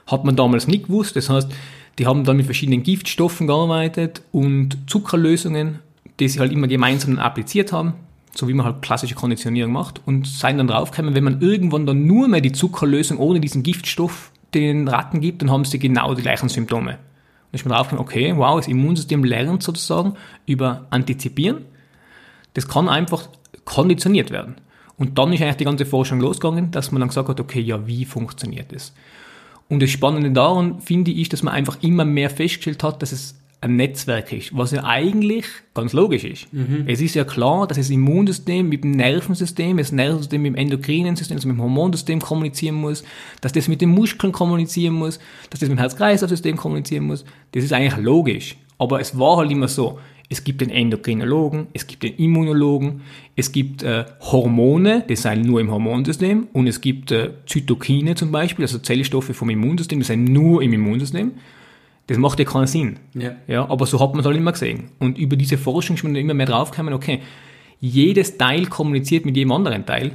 Hat man damals nicht gewusst. Das heißt, die haben dann mit verschiedenen Giftstoffen gearbeitet und Zuckerlösungen, die sie halt immer gemeinsam appliziert haben so wie man halt klassische Konditionierung macht und seien dann draufgekommen, wenn man irgendwann dann nur mehr die Zuckerlösung ohne diesen Giftstoff den Ratten gibt, dann haben sie genau die gleichen Symptome. Und ich bin draufgekommen, okay, wow, das Immunsystem lernt sozusagen über Antizipieren. Das kann einfach konditioniert werden. Und dann ist eigentlich die ganze Forschung losgegangen, dass man dann gesagt hat, okay, ja, wie funktioniert das? Und das Spannende daran finde ich, dass man einfach immer mehr festgestellt hat, dass es ein Netzwerk ist, was ja eigentlich ganz logisch ist. Mhm. Es ist ja klar, dass das Immunsystem mit dem Nervensystem, das Nervensystem mit dem endokrinen System, also mit dem Hormonsystem kommunizieren muss, dass das mit den Muskeln kommunizieren muss, dass das mit dem Herz-Kreislauf-System kommunizieren muss. Das ist eigentlich logisch. Aber es war halt immer so, es gibt den Endokrinologen, es gibt den Immunologen, es gibt äh, Hormone, die sind nur im Hormonsystem und es gibt äh, Zytokine zum Beispiel, also Zellstoffe vom Immunsystem, die sind nur im Immunsystem. Das macht ja keinen Sinn. Ja. ja aber so hat man es halt immer gesehen. Und über diese Forschung ist man immer mehr draufgekommen, okay, jedes Teil kommuniziert mit jedem anderen Teil.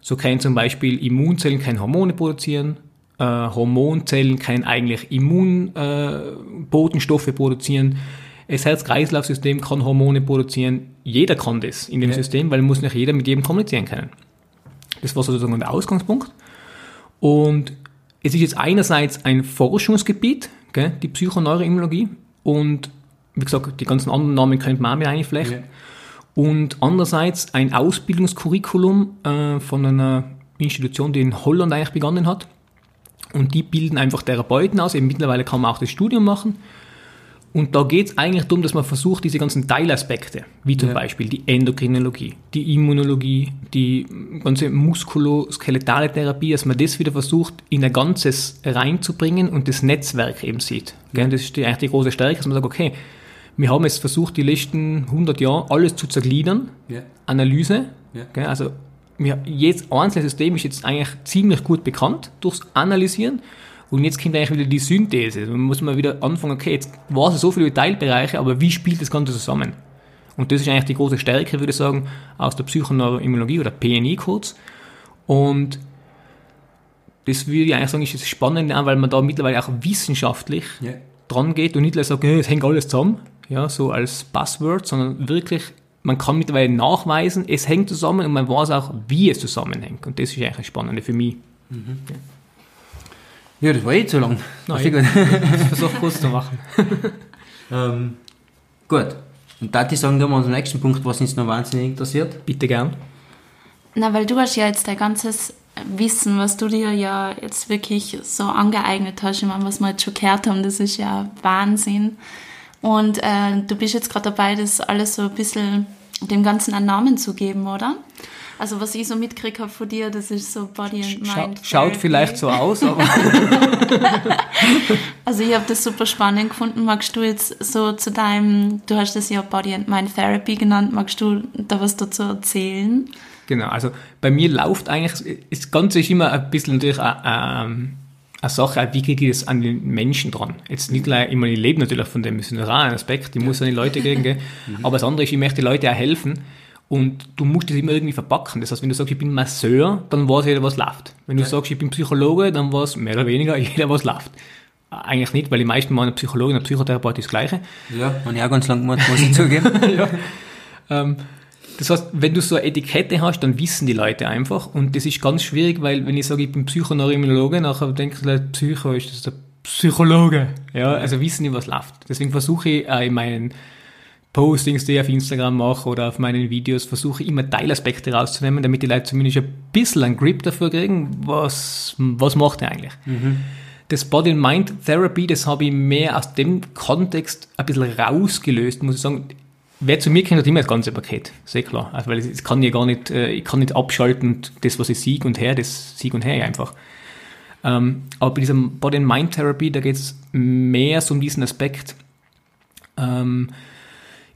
So können zum Beispiel Immunzellen keine Hormone produzieren, äh, Hormonzellen können eigentlich Immunbotenstoffe äh, produzieren, das Herz-Kreislauf-System kann Hormone produzieren. Jeder kann das in dem ja. System, weil muss nicht jeder mit jedem kommunizieren können. Das war sozusagen der Ausgangspunkt. Und es ist jetzt einerseits ein Forschungsgebiet, gell, die Psychoneuroimmunologie. Und wie gesagt, die ganzen anderen Namen könnte man auch mit einflechten. Ja. Und andererseits ein Ausbildungskurriculum äh, von einer Institution, die in Holland eigentlich begonnen hat. Und die bilden einfach Therapeuten aus. Eben mittlerweile kann man auch das Studium machen. Und da geht es eigentlich darum, dass man versucht, diese ganzen Teilaspekte, wie zum ja. Beispiel die Endokrinologie, die Immunologie, die ganze muskuloskeletale Therapie, dass man das wieder versucht, in ein Ganzes reinzubringen und das Netzwerk eben sieht. Ja. Das ist die, eigentlich die große Stärke, dass man sagt, okay, wir haben jetzt versucht, die letzten 100 Jahre alles zu zergliedern, ja. Analyse, also jedes einzelne System ist jetzt eigentlich ziemlich gut bekannt durchs Analysieren und jetzt kommt eigentlich wieder die Synthese. Man muss mal wieder anfangen, okay, jetzt war es so viele Teilbereiche, aber wie spielt das Ganze zusammen? Und das ist eigentlich die große Stärke, würde ich sagen, aus der Psychoneuroimmunologie oder PNI kurz. Und das würde ich eigentlich sagen, ist das Spannende, weil man da mittlerweile auch wissenschaftlich yeah. dran geht und nicht nur sagt, es hängt alles zusammen, ja, so als Buzzword, sondern wirklich, man kann mittlerweile nachweisen, es hängt zusammen und man weiß auch, wie es zusammenhängt. Und das ist eigentlich das Spannende für mich. Mhm. Ja. Ja, das war eh zu lang. Nein, ich versuche kurz zu machen. ähm, gut. Und da die sagen, da wir unseren nächsten Punkt, was uns noch wahnsinnig interessiert. Bitte gern. Na, weil du hast ja jetzt dein ganzes Wissen, was du dir ja jetzt wirklich so angeeignet hast, ich meine, was wir jetzt schon gehört haben, das ist ja Wahnsinn. Und äh, du bist jetzt gerade dabei, das alles so ein bisschen dem Ganzen einen Namen zu geben, oder? Also was ich so mitgekriegt habe von dir, das ist so Body and Mind. Schaut, schaut vielleicht so aus, aber... also ich habe das super spannend gefunden. Magst du jetzt so zu deinem, du hast das ja Body and Mind Therapy genannt, magst du da was dazu erzählen? Genau, also bei mir läuft eigentlich, das Ganze ist immer ein bisschen natürlich eine, ähm, eine Sache, wie kriege ich das an den Menschen dran? Jetzt nicht gleich, immer, ich lebe natürlich von dem, das ist ein Aspekt, ich muss an die Leute kriegen, mhm. aber das andere ist, ich möchte den Leuten auch helfen und du musst das immer irgendwie verpacken. Das heißt, wenn du sagst, ich bin Masseur, dann weiß jeder, was läuft. Wenn du ja. sagst, ich bin Psychologe, dann weiß mehr oder weniger jeder, was läuft. Eigentlich nicht, weil die meisten meinen Psychologe und Psychotherapeut ist das Gleiche. Ja, man ja ganz lang gemacht, muss ich zugeben. ja. ähm, das heißt, wenn du so eine Etikette hast, dann wissen die Leute einfach. Und das ist ganz schwierig, weil wenn ich sage, ich bin Psychoneuroimmunologe, nachher denken die Leute, Psycho ist das der Psychologe. Ja, also wissen die, was läuft. Deswegen versuche ich in meinen Postings, die ich auf Instagram mache oder auf meinen Videos, versuche ich immer Teilaspekte rauszunehmen, damit die Leute zumindest ein bisschen einen Grip dafür kriegen, was, was macht er eigentlich. Mhm. Das Body and Mind Therapy, das habe ich mehr aus dem Kontext ein bisschen rausgelöst, muss ich sagen. Wer zu mir kennt, hat immer das ganze Paket, sehr klar. Also, weil ich kann ja gar nicht, äh, ich kann nicht abschalten das, was ich sieg und her, das sieg und her einfach. Ähm, aber bei diesem Body and Mind Therapy, da geht es mehr so um diesen Aspekt, ähm,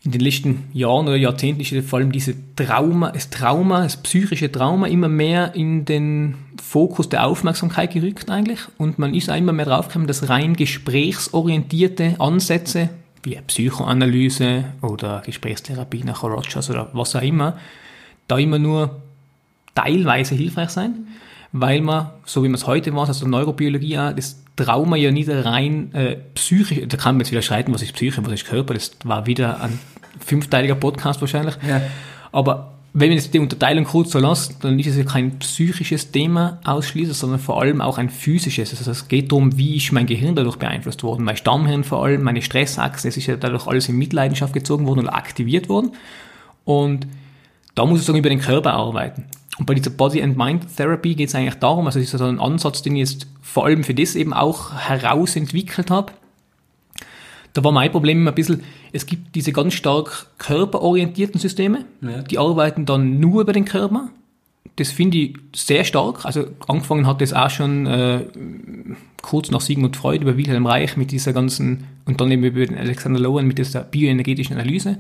in den letzten Jahren oder Jahrzehnten ist vor allem diese Trauma, das Trauma, das psychische Trauma immer mehr in den Fokus der Aufmerksamkeit gerückt eigentlich. Und man ist auch immer mehr draufgekommen, dass rein gesprächsorientierte Ansätze wie Psychoanalyse oder Gesprächstherapie nach Rogers oder was auch immer, da immer nur teilweise hilfreich sein, weil man, so wie man es heute war, also Neurobiologie auch, das Trauma ja nicht rein äh, psychisch, da kann man jetzt wieder streiten, was ist Psyche, was ist Körper, das war wieder ein fünfteiliger Podcast wahrscheinlich, Ja. aber wenn man jetzt die Unterteilung kurz so lässt, dann ist es ja kein psychisches Thema ausschließlich, sondern vor allem auch ein physisches. Also es geht darum, wie ist mein Gehirn dadurch beeinflusst worden, mein Stammhirn vor allem, meine Stressachse, es ist ja dadurch alles in Mitleidenschaft gezogen worden oder aktiviert worden. Und da muss ich sagen, über den Körper arbeiten. Und bei dieser Body and Mind Therapy geht es eigentlich darum, also das ist so ein Ansatz, den ich jetzt vor allem für das eben auch herausentwickelt habe. Da war mein Problem immer ein bisschen, es gibt diese ganz stark körperorientierten Systeme, Ja. die arbeiten dann nur über den Körper. Das finde ich sehr stark. Also angefangen hat das auch schon äh, kurz nach Sigmund Freud über Wilhelm Reich mit dieser ganzen, und dann eben über den Alexander Lowen mit dieser bioenergetischen Analyse,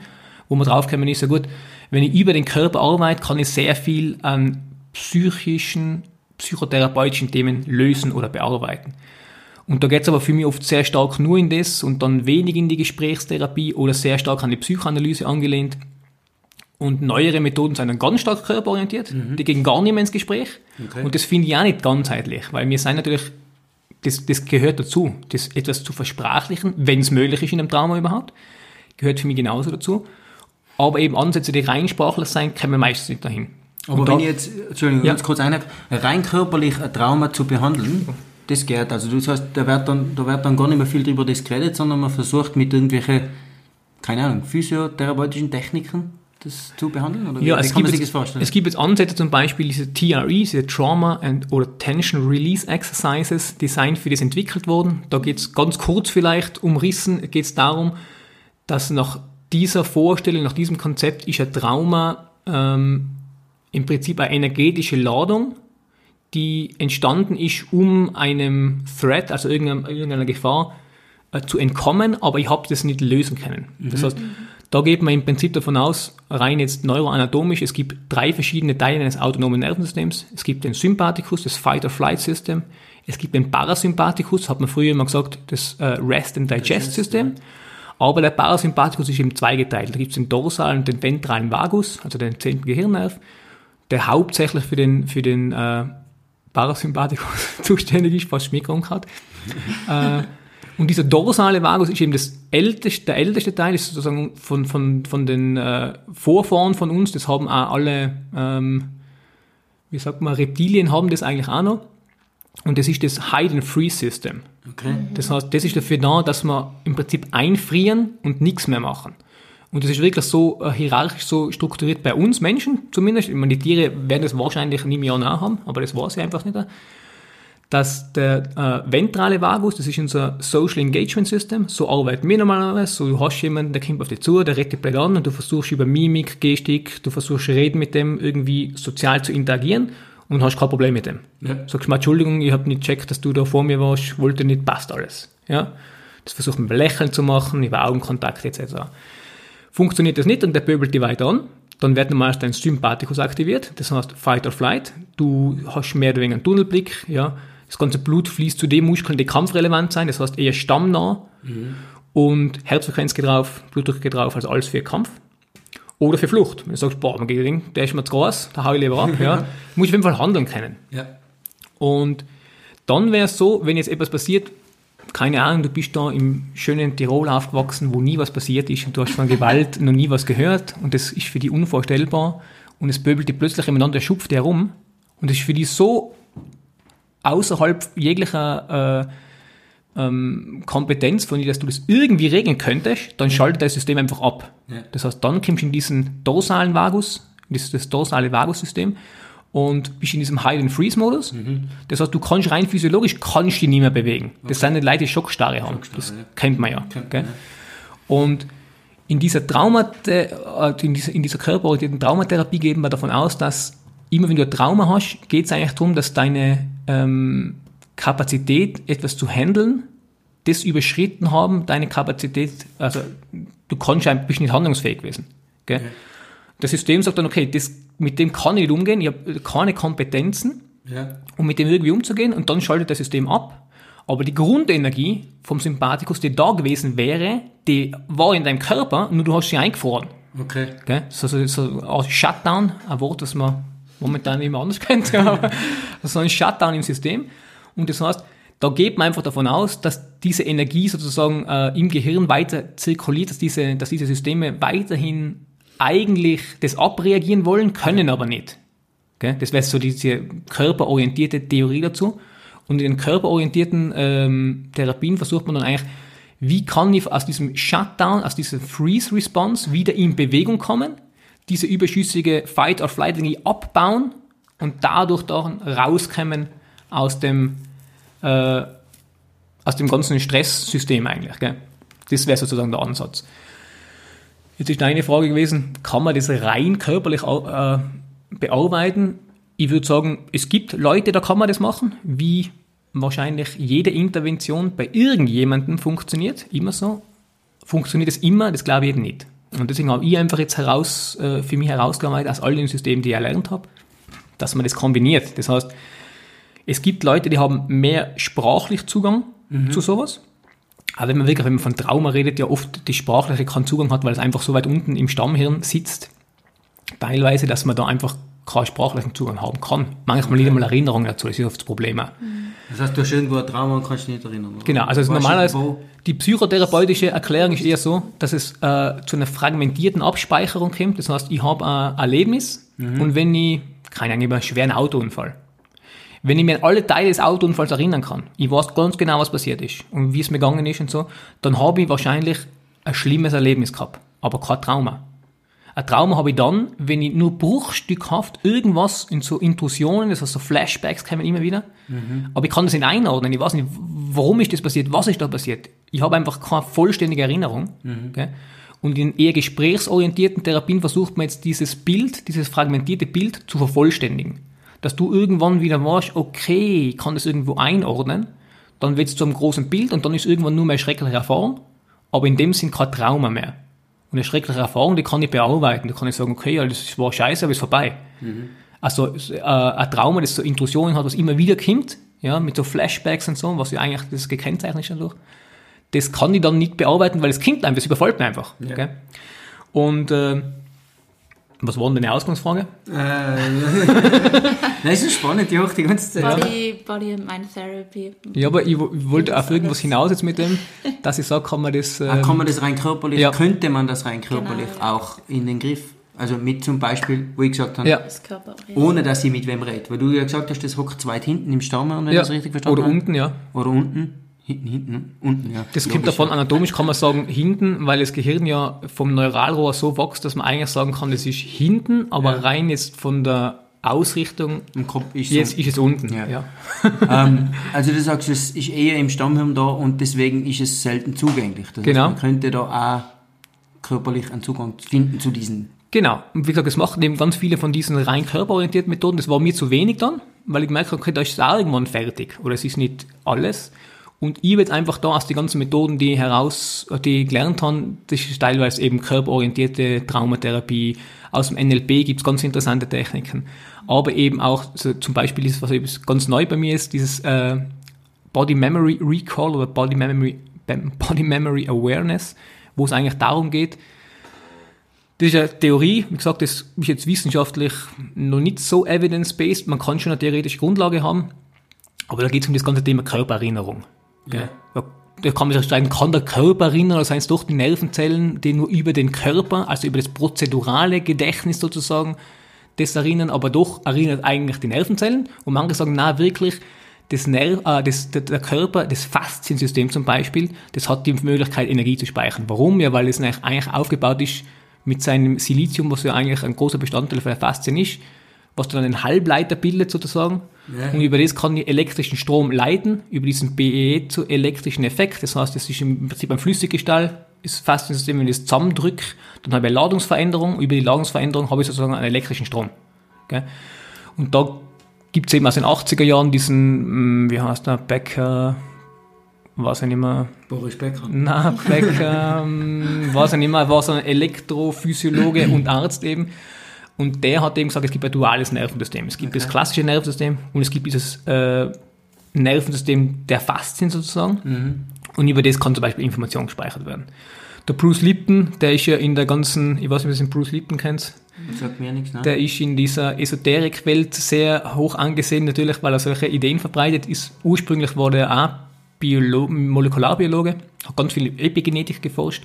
wo man draufgekommen ist, ja gut, wenn ich über den Körper arbeite, kann ich sehr viel an psychischen, psychotherapeutischen Themen lösen oder bearbeiten. Und da geht es aber für mich oft sehr stark nur in das und dann wenig in die Gesprächstherapie oder sehr stark an die Psychoanalyse angelehnt. Und neuere Methoden sind dann ganz stark körperorientiert, die gehen gar nicht mehr ins Gespräch. Okay. Und das finde ich auch nicht ganzheitlich, weil wir sind natürlich, das, das gehört dazu, das etwas zu versprachlichen, wenn es möglich ist in einem Trauma überhaupt, gehört für mich genauso dazu. Aber eben Ansätze, die rein sprachlich sein, kommen meistens nicht dahin. Aber Und wenn da- ich jetzt, Entschuldigung, Ja. ganz kurz einhabe, rein körperlich ein Trauma zu behandeln, das geht. Also du sagst, da wird dann, da wird dann gar nicht mehr viel drüber das geredet, sondern man versucht mit irgendwelchen, keine Ahnung, physiotherapeutischen Techniken das zu behandeln? Oder Ja, wie es gibt, das jetzt, es gibt jetzt Ansätze, zum Beispiel diese TRE, diese Trauma and oder Tension Release Exercises, Design für das entwickelt wurden. Da geht es ganz kurz vielleicht umrissen, geht es darum, dass nach dieser Vorstellung, nach diesem Konzept ist ein Trauma ähm, im Prinzip eine energetische Ladung, die entstanden ist, um einem Threat, also irgendeiner, irgendeiner Gefahr, äh, zu entkommen, aber ich habe das nicht lösen können. Das heißt, da geht man im Prinzip davon aus, rein jetzt neuroanatomisch, es gibt drei verschiedene Teile eines autonomen Nervensystems. Es gibt den Sympathikus, das Fight-or-Flight-System. Es gibt den Parasympathikus, hat man früher immer gesagt, das äh, Rest-and-Digest-System. Aber der Parasympathikus ist eben zweigeteilt. Da gibt es den dorsalen und den ventralen Vagus, also den zehnten Gehirnnerv, der hauptsächlich für den, für den äh, Parasympathikus zuständig ist, fast Schmierkrank hat. äh, und dieser dorsale Vagus ist eben das älteste, der älteste Teil, ist sozusagen von, von, von den äh, Vorfahren von uns, das haben auch alle, ähm, wie sagt man, Reptilien haben das eigentlich auch noch. Und das ist das Hide-and-Freeze-System. okay. Das heißt, das ist dafür da, dass wir im Prinzip einfrieren und nichts mehr machen. Und das ist wirklich so äh, hierarchisch so strukturiert bei uns Menschen zumindest. Ich meine, die Tiere werden das wahrscheinlich nie mehr haben, aber das weiß ich einfach nicht. Dass der äh, ventrale Vagus, das ist unser Social Engagement System, so arbeiten wir normalerweise. So, du hast jemanden, der kommt auf dich zu, der redet dich an und du versuchst über Mimik, Gestik, du versuchst reden mit dem, irgendwie sozial zu interagieren und hast kein Problem mit dem. Ja. Sagst mal, Entschuldigung, ich habe nicht checkt, dass du da vor mir warst, wollte nicht, passt alles. Ja? Das versucht man Lächeln zu machen, über Augenkontakt etc. Funktioniert das nicht und der pöbelt die weiter an, dann wird normalerweise dein Sympathikus aktiviert, das heißt Fight or Flight. Du hast mehr oder weniger einen Tunnelblick, ja. Das ganze Blut fließt zu den Muskeln, die kampfrelevant sein, das heißt eher stammnah und Herzfrequenz geht drauf, Blutdruck geht drauf, also alles für Kampf. Oder für Flucht. Wenn du sagst, boah, mein Gehirn, der ist mir zu groß, da hau ich lieber ab, ja. Muss ich auf jeden Fall handeln können. Ja. Und dann wäre es so, wenn jetzt etwas passiert, keine Ahnung, du bist da im schönen Tirol aufgewachsen, wo nie was passiert ist und du hast von Gewalt noch nie was gehört und das ist für dich unvorstellbar und es pöbelt dich plötzlich jemand der schupft herum und das ist für dich so außerhalb jeglicher äh, ähm, Kompetenz von dir, dass du das irgendwie regeln könntest, dann schaltet das System einfach ab. Ja. Das heißt, dann kommst du in diesen dorsalen Vagus, das ist das dorsale Vagussystem und bist in diesem Hide-and-Freeze-Modus. Das heißt, du kannst rein physiologisch kannst dich nicht mehr bewegen. Das sind nicht Leute, die Schockstarre haben. das ja. kennt man ja. Kennt man, Und in dieser Traumate, äh, in dieser, in dieser körperorientierten Traumatherapie gehen wir davon aus, dass immer wenn du ein Trauma hast, geht es eigentlich darum, dass deine ähm, Kapazität, etwas zu handeln, das überschritten haben, deine Kapazität, also du kannst ein bisschen nicht handlungsfähig gewesen. Gell? Das System sagt dann, okay, das, mit dem kann ich nicht umgehen, ich habe keine Kompetenzen, Ja. um mit dem irgendwie umzugehen und dann schaltet das System ab. Aber die Grundenergie vom Sympathikus, die da gewesen wäre, die war in deinem Körper, nur du hast sie eingefroren. Okay. Gell? So, so, so ein Shutdown, ein Wort, das man momentan immer anders kennt, aber so ein Shutdown im System. Und das heißt, da geht man einfach davon aus, dass diese Energie sozusagen äh, im Gehirn weiter zirkuliert, dass diese, dass diese Systeme weiterhin eigentlich das abreagieren wollen, können aber nicht. Gell? Das wäre so diese körperorientierte Theorie dazu. Und in den körperorientierten ähm, Therapien versucht man dann eigentlich, wie kann ich aus diesem Shutdown, aus dieser Freeze-Response wieder in Bewegung kommen, diese überschüssige Fight-or-Flight-Energie abbauen und dadurch dann rauskommen aus dem, äh, aus dem ganzen Stresssystem eigentlich. Gell? Das wäre sozusagen der Ansatz. Jetzt ist deine Frage gewesen, kann man das rein körperlich äh, bearbeiten? Ich würde sagen, es gibt Leute, da kann man das machen, wie wahrscheinlich jede Intervention bei irgendjemandem funktioniert, immer so. Funktioniert es immer? Das glaube ich eben nicht. Und deswegen habe ich einfach jetzt heraus, äh, für mich herausgearbeitet, aus all den Systemen, die ich erlernt habe, dass man das kombiniert. Das heißt, es gibt Leute, die haben mehr sprachlich Zugang zu sowas. Aber wenn man wirklich, wenn man von Trauma redet, ja oft die sprachliche keinen Zugang hat, weil es einfach so weit unten im Stammhirn sitzt, teilweise, dass man da einfach keinen sprachlichen Zugang haben kann. Manchmal nicht einmal Erinnerung dazu, das ist oft das Problem. auch. Das heißt, du hast irgendwo ein Trauma und kannst dich nicht erinnern. oder? Genau, also Weißt normalerweise, die psychotherapeutische Erklärung ist eher so, dass es äh, zu einer fragmentierten Abspeicherung kommt. Das heißt, ich habe ein Erlebnis und wenn ich, keine Ahnung, ich habe einen schweren Autounfall. Wenn ich mir an alle Teile des Autounfalls erinnern kann, ich weiß ganz genau, was passiert ist und wie es mir gegangen ist und so, dann habe ich wahrscheinlich ein schlimmes Erlebnis gehabt, aber kein Trauma. Ein Trauma habe ich dann, wenn ich nur bruchstückhaft irgendwas in so Intrusionen, das heißt so Flashbacks kommen immer wieder, aber ich kann das nicht einordnen, ich weiß nicht, warum ist das passiert, was ist da passiert. Ich habe einfach keine vollständige Erinnerung. Gell? Und in eher gesprächsorientierten Therapien versucht man jetzt dieses Bild, dieses fragmentierte Bild zu vervollständigen. Dass du irgendwann wieder weißt, okay, ich kann das irgendwo einordnen, dann wird es zu einem großen Bild und dann ist irgendwann nur mehr schreckliche Erfahrung, aber in dem Sinn kein Trauma mehr. Und eine schreckliche Erfahrung, die kann ich bearbeiten. Da kann ich sagen, okay, ja, das war scheiße, aber ist vorbei. Also äh, ein Trauma, das so Intrusionen hat, was immer wieder kommt, ja, mit so Flashbacks und so, was ja eigentlich das gekennzeichnet ist dadurch, das kann ich dann nicht bearbeiten, weil es kommt einfach, das überfolgt mich einfach. Okay? Und äh, was war denn deine Ausgangsfrage? Äh, Nein, es ist spannend, die auch die ganze Zeit. Body, Body and Mind Therapy. Ja, aber ich, ich wollte auf irgendwas hinaus jetzt mit dem, dass ich sage, kann man das... Ah, ähm, Kann man das rein körperlich, ja. könnte man das rein körperlich Genau, auch in den Griff, also mit zum Beispiel, wo ich gesagt habe, Ja. Das Körper. ohne dass ich mit wem rede, weil du ja gesagt hast, das hockt zu weit hinten im Stammhirn, wenn ja, ich das richtig verstanden oder habe. unten, ja. Oder unten, hinten, hinten, unten, ja. Das kommt davon, anatomisch kann man sagen hinten, weil das Gehirn ja vom Neuralrohr so wächst, dass man eigentlich sagen kann, das ist hinten, aber Ja. rein jetzt von der Ausrichtung, Im Kopf ist jetzt so. ist es unten. Ja. Ja. ähm, also du sagst, es ist eher im Stammhirn da und deswegen ist es selten zugänglich. Das Genau. Heißt, man könnte da auch körperlich einen Zugang finden zu diesen. Genau. Und wie gesagt, das machen eben ganz viele von diesen rein körperorientierten Methoden. Das war mir zu wenig dann, weil ich gemerkt habe, okay, da ist es auch irgendwann fertig. Oder es ist nicht alles. Und ich jetzt einfach da aus den ganzen Methoden, die ich heraus, die ich gelernt habe, das ist teilweise eben körperorientierte Traumatherapie. Aus dem NLP gibt es ganz interessante Techniken. Aber eben auch, so zum Beispiel ist, was ganz neu bei mir ist, dieses äh, Body Memory Recall oder Body Memory, Body Memory Awareness, wo es eigentlich darum geht, das ist eine Theorie, wie gesagt, das ist jetzt wissenschaftlich noch nicht so evidence-based. Man kann schon eine theoretische Grundlage haben, aber da geht es um das ganze Thema Körpererinnerung. Ja. Da, da kann man sich streiten, kann der Körper erinnern oder seien es doch die Nervenzellen, die nur über den Körper, also über das prozedurale Gedächtnis sozusagen, das erinnern, aber doch erinnert eigentlich die Nervenzellen. Und manche sagen, na wirklich, das Nerv, äh, das, der, der Körper, das Fasziensystem zum Beispiel, das hat die Möglichkeit, Energie zu speichern. Warum? Ja, weil es eigentlich aufgebaut ist mit seinem Silizium, was ja eigentlich ein großer Bestandteil für Faszien ist, was dann einen Halbleiter bildet sozusagen. Ja. Und über das kann ich elektrischen Strom leiten, über diesen BEE zu elektrischen Effekt. Das heißt, das ist im Prinzip ein Flüssiggestell, das Fasziensystem, wenn ich das zusammendrücke, dann habe ich eine Ladungsveränderung. Über die Ladungsveränderung habe ich sozusagen einen elektrischen Strom. Gell? Und da gibt es eben aus den 80er Jahren diesen, mh, wie heißt der, Becker, weiß ich nicht mehr, Boris Becker. na, Becker, ähm, weiß ich nicht mehr, war so ein Elektrophysiologe und Arzt eben. Und der hat eben gesagt, es gibt ein duales Nervensystem. Es gibt okay. das klassische Nervensystem und es gibt dieses äh, Nervensystem der Faszien sozusagen. Mhm. Und über das kann zum Beispiel Information gespeichert werden. Der Bruce Lipton, der ist ja in der ganzen, ich weiß nicht, ob du den Bruce Lipton kennst. Sagt mir nichts, ne? Der ist in dieser Esoterikwelt sehr hoch angesehen, natürlich, weil er solche Ideen verbreitet ist. Ursprünglich war er auch Biolo Molekularbiologe, hat ganz viel Epigenetik geforscht.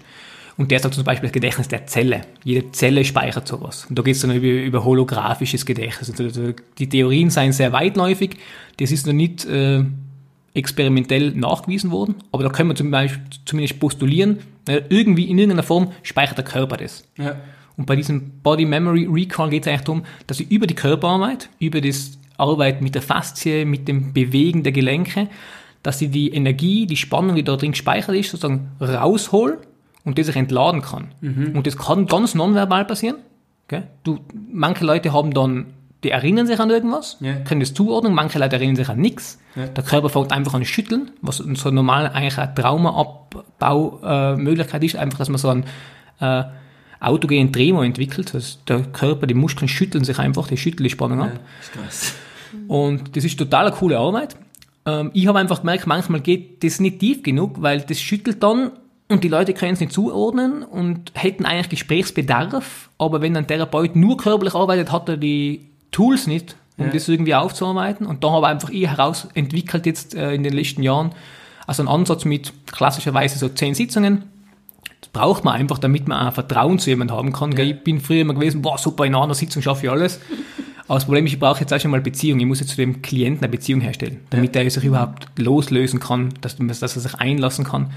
Und der sagt zum Beispiel das Gedächtnis der Zelle. Jede Zelle speichert sowas. Und da geht es dann über, über holographisches Gedächtnis. Also die Theorien seien sehr weitläufig. Das ist noch nicht äh, experimentell nachgewiesen worden. Aber da können wir zum Beispiel zumindest postulieren, äh, irgendwie in irgendeiner Form speichert der Körper das. Ja. Und bei diesem Body Memory Recall geht es eigentlich darum, dass ich über die Körperarbeit, über das Arbeit mit der Faszie, mit dem Bewegen der Gelenke, dass ich die Energie, die Spannung, die da drin gespeichert ist, sozusagen raushol und das sich entladen kann. Mhm. Und das kann ganz nonverbal passieren. Okay? Du, manche Leute haben dann, die erinnern sich an irgendwas, yeah. können das zuordnen, manche Leute erinnern sich an nichts. Yeah. Der Körper fängt einfach an schütteln, was so normal eigentlich eine Traumaabbau-Möglichkeit äh, ist, einfach, dass man so ein äh, autogenen Tremor entwickelt. Also der Körper, die Muskeln schütteln sich einfach, die schütteln die Spannung ab. Ja, und das ist total eine coole Arbeit. Ähm, ich habe einfach gemerkt, manchmal geht das nicht tief genug, weil das schüttelt dann und die Leute können es nicht zuordnen und hätten eigentlich Gesprächsbedarf, aber wenn ein Therapeut nur körperlich arbeitet, hat er die Tools nicht, um ja. das irgendwie aufzuarbeiten. Und da habe ich einfach ich heraus entwickelt jetzt äh, in den letzten Jahren, also einen Ansatz mit klassischerweise so zehn Sitzungen. Das braucht man einfach, damit man auch Vertrauen zu jemandem haben kann. Ja. Ich bin früher immer gewesen, boah, super, in einer Sitzung schaffe ich alles. Aber das Problem ist, ich brauche jetzt auch schon mal Beziehung. Ich muss jetzt zu dem Klienten eine Beziehung herstellen, damit ja. er sich überhaupt loslösen kann, dass, dass er sich einlassen kann.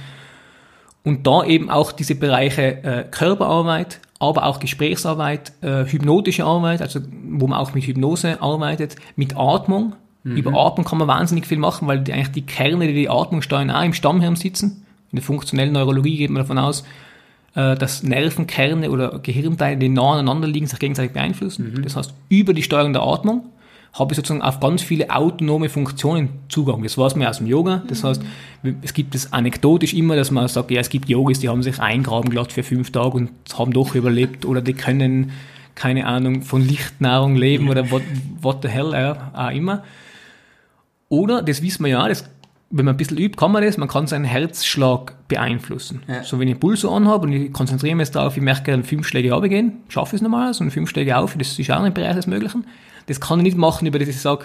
Und da eben auch diese Bereiche äh, Körperarbeit, aber auch Gesprächsarbeit, äh, hypnotische Arbeit, also wo man auch mit Hypnose arbeitet, mit Atmung. Mhm. Über Atmung kann man wahnsinnig viel machen, weil die, eigentlich die Kerne, die die Atmung steuern, auch im Stammhirn sitzen. In der funktionellen Neurologie geht man davon aus, äh, dass Nervenkerne oder Gehirnteile, die nah aneinander liegen, sich gegenseitig beeinflussen. Mhm. Das heißt, über die Steuerung der Atmung habe ich sozusagen auf ganz viele autonome Funktionen Zugang. Das weiß man aus dem Yoga. Das heißt, es gibt es anekdotisch immer, dass man sagt, ja, es gibt Yogis, die haben sich eingraben gelassen für fünf Tage und haben doch überlebt oder die können, keine Ahnung, von Lichtnahrung leben oder what, what the hell ja, auch immer. Oder, das wissen wir ja, das, wenn man ein bisschen übt, kann man das, man kann seinen Herzschlag beeinflussen. Ja. So, wenn ich einen Puls so anhabe und ich konzentriere mich darauf, ich merke, dann fünf Schläge runtergehen, schaffe ich es normalerweise und fünf Schläge auf, das ist auch ein Bereich des Möglichen. Das kann ich nicht machen, über das ich sage,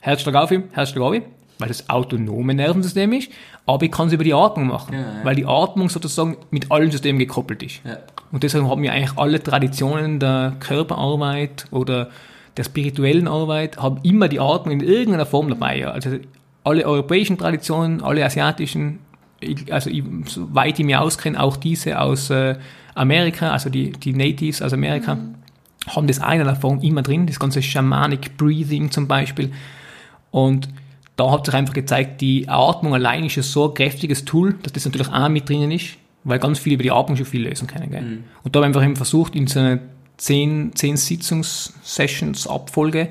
Herzschlag auf, Herzschlag auf, weil das autonome Nervensystem ist, aber ich kann es über die Atmung machen, ja, ja. weil die Atmung sozusagen mit allen Systemen gekoppelt ist. Ja. Und deshalb haben wir eigentlich alle Traditionen der Körperarbeit oder der spirituellen Arbeit, haben immer die Atmung in irgendeiner Form dabei. Also alle europäischen Traditionen, alle asiatischen, also soweit ich mich auskenne, auch diese aus äh, Amerika, also die, die Natives aus Amerika, mhm haben das eine davon immer drin, das ganze Shamanic Breathing zum Beispiel. Und da hat sich einfach gezeigt, die Atmung allein ist so ein kräftiges Tool, dass das natürlich auch mit drinnen ist, weil ganz viele über die Atmung schon viel lösen können. Gell? Mhm. Und da habe ich einfach eben versucht, in so einer 10, 10 Sitzungssessions Abfolge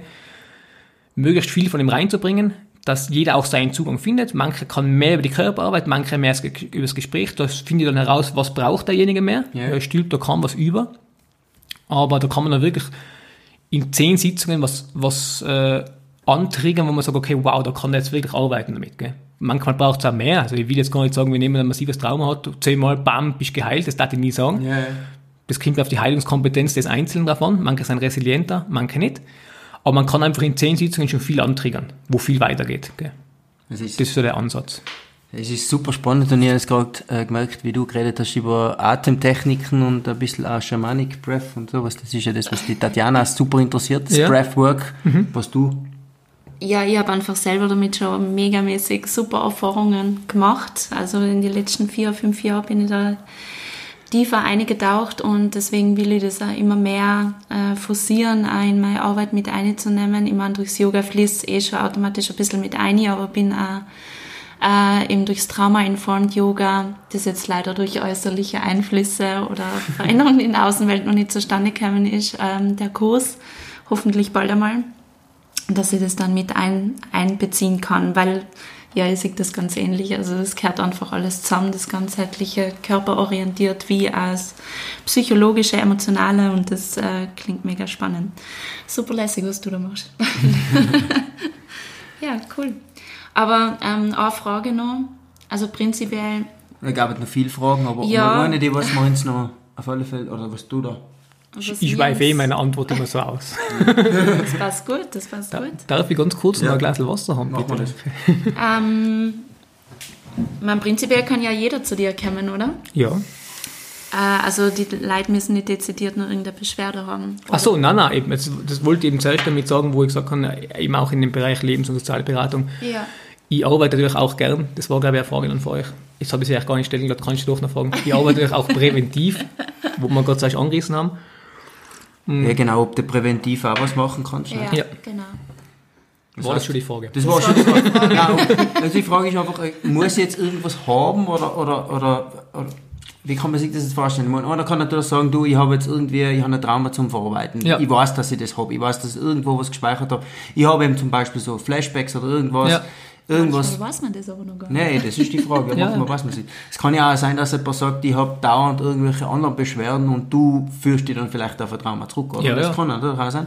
möglichst viel von dem reinzubringen, dass jeder auch seinen Zugang findet. Manche kann mehr über die Körperarbeit, manche mehr über das Gespräch. Da finde ich dann heraus, was braucht derjenige mehr. Yeah. Er stülpt da kaum was über. Aber da kann man dann wirklich in zehn Sitzungen was, was äh, antriggern, wo man sagt, okay, wow, da kann er jetzt wirklich arbeiten damit. Gell? Manchmal braucht es auch mehr. Also ich will jetzt gar nicht sagen, wenn jemand ein massives Trauma hat, zehnmal, bam, bist geheilt, das darf ich nie sagen. Yeah. Das kommt auf die Heilungskompetenz des Einzelnen davon. Manche sind resilienter, manche nicht. Aber man kann einfach in zehn Sitzungen schon viel antriggern, wo viel weitergeht. Gell? Das, ist, das ist so der Ansatz. Es ist super spannend und ich habe es gerade äh, gemerkt, wie du geredet hast über Atemtechniken und ein bisschen auch Shamanic Breath und sowas. Das ist ja das, was die Tatjana super interessiert, das ja. Breathwork, mhm. was du. Ja, ich habe einfach selber damit schon megamäßig super Erfahrungen gemacht. Also in den letzten vier, fünf Jahren bin ich da tiefer eingetaucht und deswegen will ich das auch immer mehr äh, forcieren, auch in meine Arbeit mit einzunehmen. Ich meine, durchs Yoga fließt eh schon automatisch ein bisschen mit ein, aber bin auch äh, eben durchs Trauma-Informed Yoga, das jetzt leider durch äußerliche Einflüsse oder Veränderungen in der Außenwelt noch nicht zustande gekommen ist, ähm, der Kurs, hoffentlich bald einmal, dass ich das dann mit ein, einbeziehen kann, weil ja, ich sehe das ganz ähnlich. Also das gehört einfach alles zusammen, das ganzheitliche, körperorientiert wie als psychologische, emotionale und das äh, klingt mega spannend. Super lässig, was du da machst. ja, cool. Aber ähm, eine Frage noch, also prinzipiell... Da gab es noch viele Fragen, aber Ja. eine, die was meinst noch auf alle Fälle, oder was du da? was Ich, weife eh meine Antwort immer so aus. Das passt gut, das passt gut. Darf ich ganz kurz noch Ja. ein Glas Wasser haben, bitte? Ähm, man, prinzipiell kann ja jeder zu dir kommen, oder? Ja. Äh, also die Leute müssen nicht dezidiert nur irgendeine Beschwerde haben. Ach so, nein, nein, eben, das, das wollte ich eben zuerst damit sagen, wo ich gesagt habe, eben auch in dem Bereich Lebens- und Sozialberatung. Ja. Ich arbeite natürlich auch gern, das war glaube ich eine Frage dann für euch. Jetzt habe ich sie eigentlich gar nicht stellen lassen, kannst du doch noch fragen. Ich arbeite natürlich auch präventiv, wo wir gerade zuerst angerissen haben. Ja, genau, ob du präventiv auch was machen kannst. ne? Ja, Ja. genau. War das schon die Frage? Das war schon die Frage. Ja, also die Frage ist einfach, äh, muss ich jetzt irgendwas haben oder, oder, oder, oder wie kann man sich das jetzt vorstellen? Ich meine, Einer kann natürlich sagen, du, ich habe jetzt irgendwie, ich habe ein Trauma zum Verarbeiten. Ja. Ich weiß, dass ich das habe. Ich weiß, dass ich irgendwo was gespeichert habe. Ich habe eben zum Beispiel so Flashbacks oder irgendwas. Ja. Irgendwas. Manchmal weiß man das aber noch gar nicht. Nein, das ist die Frage. Ja. Manchmal weiß man es nicht. Es kann ja auch sein, dass jemand sagt, ich habe dauernd irgendwelche anderen Beschwerden und du führst dich dann vielleicht auf ein Trauma zurück. Oder? Ja, das ja. kann auch sein.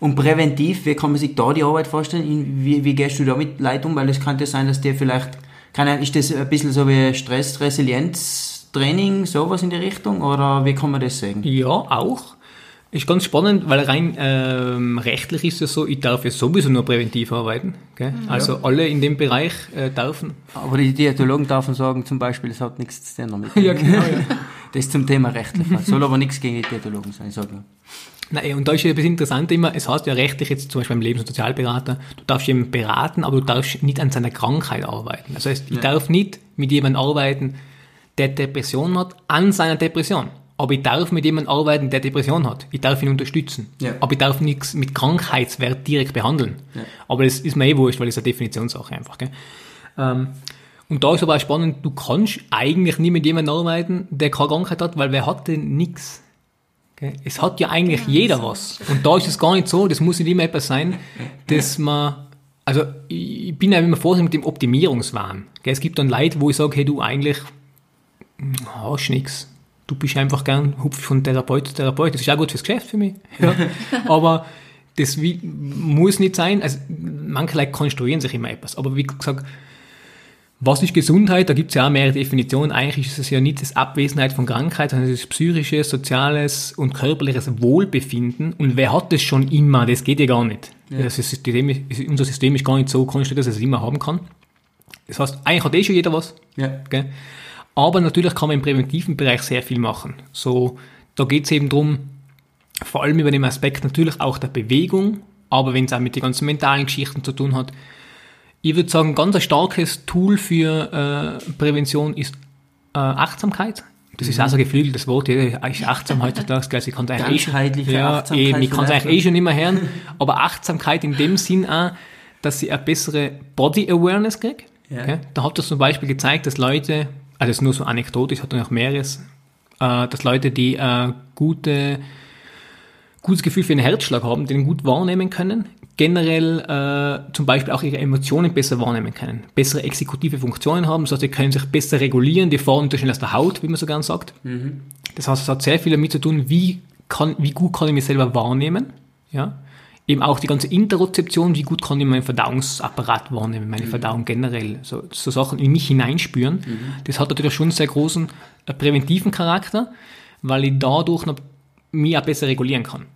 Und präventiv, wie kann man sich da die Arbeit vorstellen? Wie, wie gehst du da mit Leuten um? Weil es könnte sein, dass dir vielleicht, keine Ahnung, ist das ein bisschen so wie Stress-Resilienz-Training, sowas in die Richtung? Oder wie kann man das sagen? Ja, auch. Ist ganz spannend, weil rein ähm, rechtlich ist es so, ich darf ja sowieso nur präventiv arbeiten. Gell? Also alle in dem Bereich äh, dürfen. Aber die Diätologen dürfen sagen, zum Beispiel, das hat nichts zu tun damit. Ja, genau, ja. Das ist zum Thema rechtlich. Soll aber nichts gegen die Diätologen sein, ich sag nur. Nein, und da ist ja das Interessante immer, es heißt ja rechtlich jetzt zum Beispiel beim Lebens- und Sozialberater, du darfst jemanden beraten, aber du darfst nicht an seiner Krankheit arbeiten. Das heißt, ich Ja. darf nicht mit jemandem arbeiten, der Depression hat, an seiner Depression. Aber ich darf mit jemandem arbeiten, der Depression hat. Ich darf ihn unterstützen. Ja. Aber ich darf nichts mit Krankheitswert direkt behandeln. Ja. Aber das ist mir eh wurscht, weil das ist eine Definitionssache einfach. Gell? Ähm, und da ist aber auch spannend, du kannst eigentlich nie mit jemandem arbeiten, der keine Krankheit hat, weil wer hat denn nichts? Es hat ja eigentlich jeder was. Und da ist es gar nicht so, das muss nicht immer etwas sein, dass man, also ich bin ja immer vorsichtig mit dem Optimierungswahn. Es gibt dann Leute, wo ich sage, hey du eigentlich hm, hast nix. Du bist einfach gern hupf von Therapeut zu Therapeut. Das ist auch gut fürs Geschäft für mich. Ja. Aber das wie, muss nicht sein. Also manche Leute konstruieren sich immer etwas. Aber wie gesagt, was ist Gesundheit? Da gibt es ja auch mehrere Definitionen. Eigentlich ist es ja nicht das Abwesenheit von Krankheit, sondern es ist psychisches, soziales und körperliches Wohlbefinden. Und wer hat das schon immer? Das geht ja gar nicht. Das ist, System, unser System ist gar nicht so konstruiert, dass es es immer haben kann. Das heißt, eigentlich hat eh schon jeder was. Ja. Gell? Aber natürlich kann man im präventiven Bereich sehr viel machen. So, da geht es eben drum, vor allem über den Aspekt natürlich auch der Bewegung, aber wenn es auch mit den ganzen mentalen Geschichten zu tun hat. Ich würde sagen, ganz ein starkes Tool für äh, Prävention ist äh, Achtsamkeit. Das ist auch so ein geflügeltes Wort, jeder ist achtsam heutzutage, gell, ich kann es eigentlich eh schon, ja, ich vielleicht, eigentlich eh schon immer hören, aber Achtsamkeit in dem Sinn auch, dass ich eine bessere Body Awareness kriege. Ja. Okay? Da hat das zum Beispiel gezeigt, dass Leute, also das ist nur so anekdotisch, hat noch mehreres, äh, dass Leute, die äh, gute, gutes Gefühl für den Herzschlag haben, den gut wahrnehmen können, generell äh, zum Beispiel auch ihre Emotionen besser wahrnehmen können, bessere exekutive Funktionen haben, das heißt, sie können sich besser regulieren, die fahren unterschiedlich aus der Haut, wie man so gern sagt. Das heißt, es hat sehr viel damit zu tun, wie, kann, wie gut kann ich mich selber wahrnehmen, ja. Eben auch die ganze Interozeption, wie gut kann ich meinen Verdauungsapparat wahrnehmen, meine Verdauung generell, so, so Sachen in mich hineinspüren. Das hat natürlich schon einen sehr großen äh, präventiven Charakter, weil ich dadurch noch mich auch besser regulieren kann.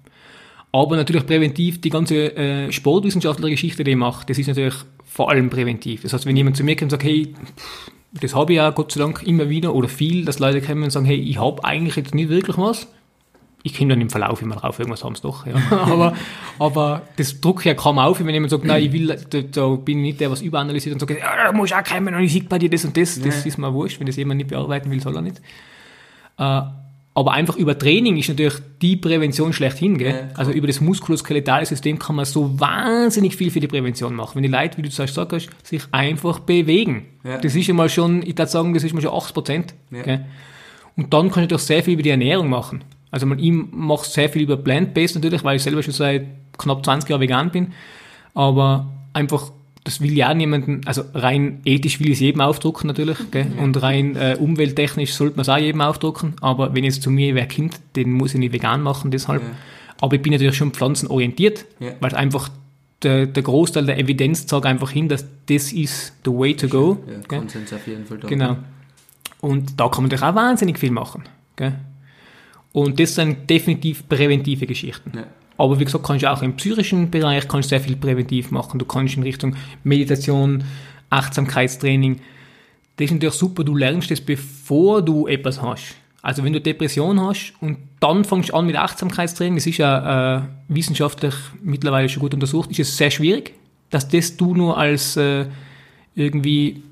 Aber natürlich präventiv, die ganze äh, sportwissenschaftliche Geschichte, die ich mache, das ist natürlich vor allem präventiv. Das heißt, wenn jemand zu mir kommt und sagt, hey, pff, das habe ich ja Gott sei Dank immer wieder oder viel, dass Leute kommen und sagen, hey, ich habe eigentlich jetzt nicht wirklich was. Ich komme dann im Verlauf immer drauf, irgendwas haben sie doch. Ja. aber, aber das drückt ja kaum auf, wenn jemand sagt, nein, ich will, da, da bin ich nicht der, was überanalysiert und sagt, ja, da muss auch kommen und ich sehe bei dir das und das. Das ist mir wurscht, wenn das jemand nicht bearbeiten will, soll er nicht. Äh, aber einfach über Training ist natürlich die Prävention schlechthin. Gell? Ja, also über das muskuloskeletale System kann man so wahnsinnig viel für die Prävention machen. Wenn die Leute, wie du zuerst gesagt hast, sich einfach bewegen. Ja. Das ist ja mal schon, ich würde sagen, das ist mal schon 80 Prozent. Ja. Gell? Und dann kann ich doch sehr viel über die Ernährung machen. Also man, ich mache sehr viel über Plant-Based natürlich, weil ich selber schon seit knapp 20 Jahren vegan bin. Aber einfach das will ja niemanden, also rein ethisch will ich es jedem aufdrucken natürlich, gell? und rein äh, umwelttechnisch sollte man es auch jedem aufdrucken, aber wenn jetzt zu mir wer kommt, den muss ich nicht vegan machen, deshalb. Ja. Aber ich bin natürlich schon pflanzenorientiert, Ja. weil einfach der, der Großteil der Evidenz zeigt einfach hin, dass das ist the way to go. Ja? Konsens auf jeden Fall da. Genau. Und da kann man natürlich auch wahnsinnig viel machen. Gell? Und das sind definitiv präventive Geschichten. Ja. Aber wie gesagt, kannst du auch im psychischen Bereich kannst du sehr viel präventiv machen. Du kannst in Richtung Meditation, Achtsamkeitstraining. Das ist natürlich super, du lernst das, bevor du etwas hast. Also wenn du Depression hast und dann fängst du an mit Achtsamkeitstraining, das ist ja äh, wissenschaftlich mittlerweile schon gut untersucht, ist es sehr schwierig, dass das du nur als äh, irgendwie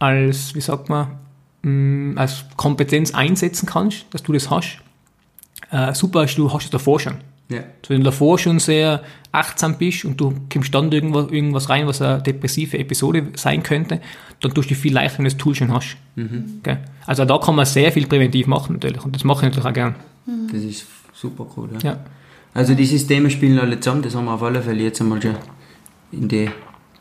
als, wie sagt man, mh, als Kompetenz einsetzen kannst, dass du das hast. Äh, super ist, du hast es davor schon. Ja. Also wenn du davor schon sehr achtsam bist und du kommst dann irgendwas, irgendwas rein, was eine depressive Episode sein könnte, dann tust du viel leichter, wenn du das Tool schon hast. Gell? Also da kann man sehr viel präventiv machen natürlich und das mache ich natürlich auch gern. Das ist super cool. Ja. Ja. Also die Systeme spielen alle zusammen, das haben wir auf alle Fälle jetzt einmal schon in die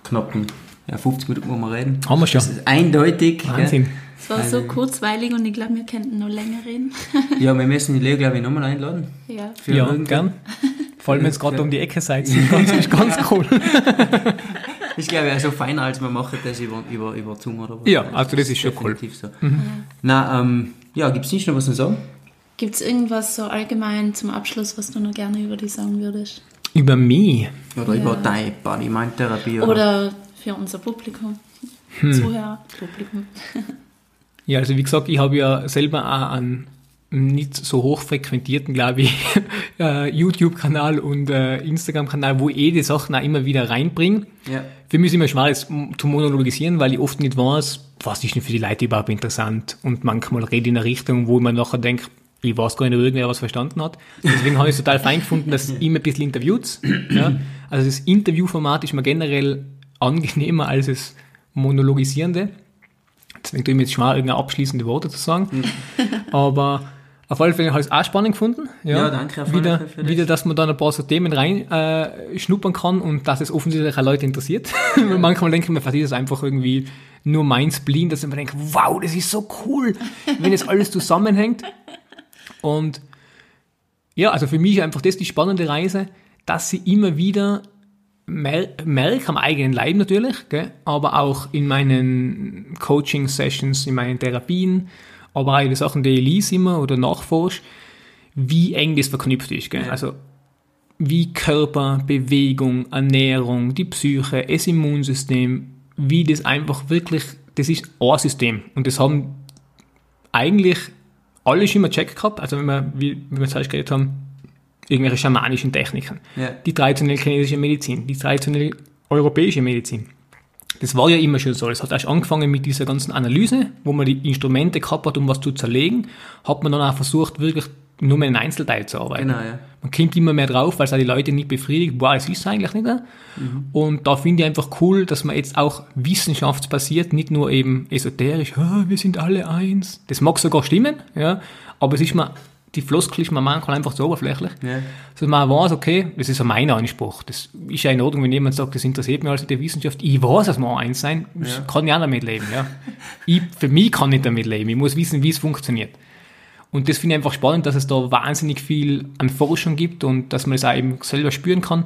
knappen ja, 50 Minuten, wo wir reden. Haben wir schon. Das ist eindeutig. Wahnsinn. Es war so kurzweilig und ich glaube, wir könnten noch länger reden. Ja, wir müssen die Leo, glaube ich, nochmal einladen. Ja. Für Ja, gern. Vor allem, wenn es gerade um die Ecke seid. Das ist ganz, ist ganz cool. Ich glaube, also feiner, als wir machen das über, über, über Zoom oder was. Ja, also das ist schon cool. so. Na, ähm, ja, gibt es nicht noch was zu sagen? Gibt es irgendwas so allgemein zum Abschluss, was du noch gerne über die sagen würdest? Über mich. Oder Ja. über deine Body-Mind-Therapie? Oder? Oder für unser Publikum, Zuhörer, Publikum. Ja, also wie gesagt, ich habe ja selber auch einen nicht so hoch frequentierten, glaube ich, äh, YouTube-Kanal und äh, Instagram-Kanal, wo ich eh die Sachen auch immer wieder reinbringe. Ja. Für mich ist immer schwer, m- zu monologisieren, weil ich oft nicht weiß, was ist denn für die Leute überhaupt interessant. Und manchmal rede ich in eine Richtung, wo man nachher denkt, ich weiß gar nicht, ob irgendwer was verstanden hat. Deswegen habe ich es total fein gefunden, dass immer ein bisschen interviewt. Ja? Also das Interviewformat ist mir generell angenehmer als das monologisierende. Deswegen tue ich mir jetzt schwer, irgendeine abschließende Worte zu sagen. Aber auf alle Fälle habe ich es auch spannend gefunden. Ja, Ja, danke auf alle wieder, für das. wieder, dass man da ein paar so Themen rein äh, kann und dass es offensichtlich auch Leute interessiert. Weil Manchmal denke ich mir, vielleicht ist es einfach irgendwie nur mein Spleen, dass ich mir denke, wow, das ist so cool, wenn es alles zusammenhängt. Und ja, also für mich ist einfach das die spannende Reise, dass sie immer wieder merke am eigenen Leib natürlich, gell? aber auch in meinen Coaching-Sessions, in meinen Therapien, aber auch in den Sachen, die ich lese immer oder nachforsche, wie eng das verknüpft ist. Gell? Also wie Körper, Bewegung, Ernährung, die Psyche, das Immunsystem, wie das einfach wirklich, das ist ein System. Und das haben eigentlich alle schon mal checkt gehabt, also wenn wir, wie, wie wir zuerst geredet haben, irgendwelche schamanischen Techniken. Ja. Die traditionelle chinesische Medizin, die traditionelle europäische Medizin. Das war ja immer schon so. Es hat erst angefangen mit dieser ganzen Analyse, wo man die Instrumente gehabt hat, um was zu zerlegen, hat man dann auch versucht, wirklich nur mit einem Einzelteil zu arbeiten. Genau, ja. Man kommt immer mehr drauf, weil es auch die Leute nicht befriedigt, boah, es ist eigentlich nicht. ne? Und da finde ich einfach cool, dass man jetzt auch wissenschaftsbasiert, nicht nur eben esoterisch, "Ah, wir sind alle eins. Das mag sogar stimmen, ja, aber es ist mir, die Floskel ist mir manchmal einfach zu oberflächlich. Ja. So man weiß, okay, das ist ja mein Anspruch. Das ist ja in Ordnung, wenn jemand sagt, das interessiert mich alles mit der Wissenschaft. Ich weiß, dass wir eins sein, das Ja. kann ich auch damit leben. Ja. Ich, für mich kann ich damit leben. Ich muss wissen, wie es funktioniert. Und das finde ich einfach spannend, dass es da wahnsinnig viel an Forschung gibt und dass man es auch eben selber spüren kann,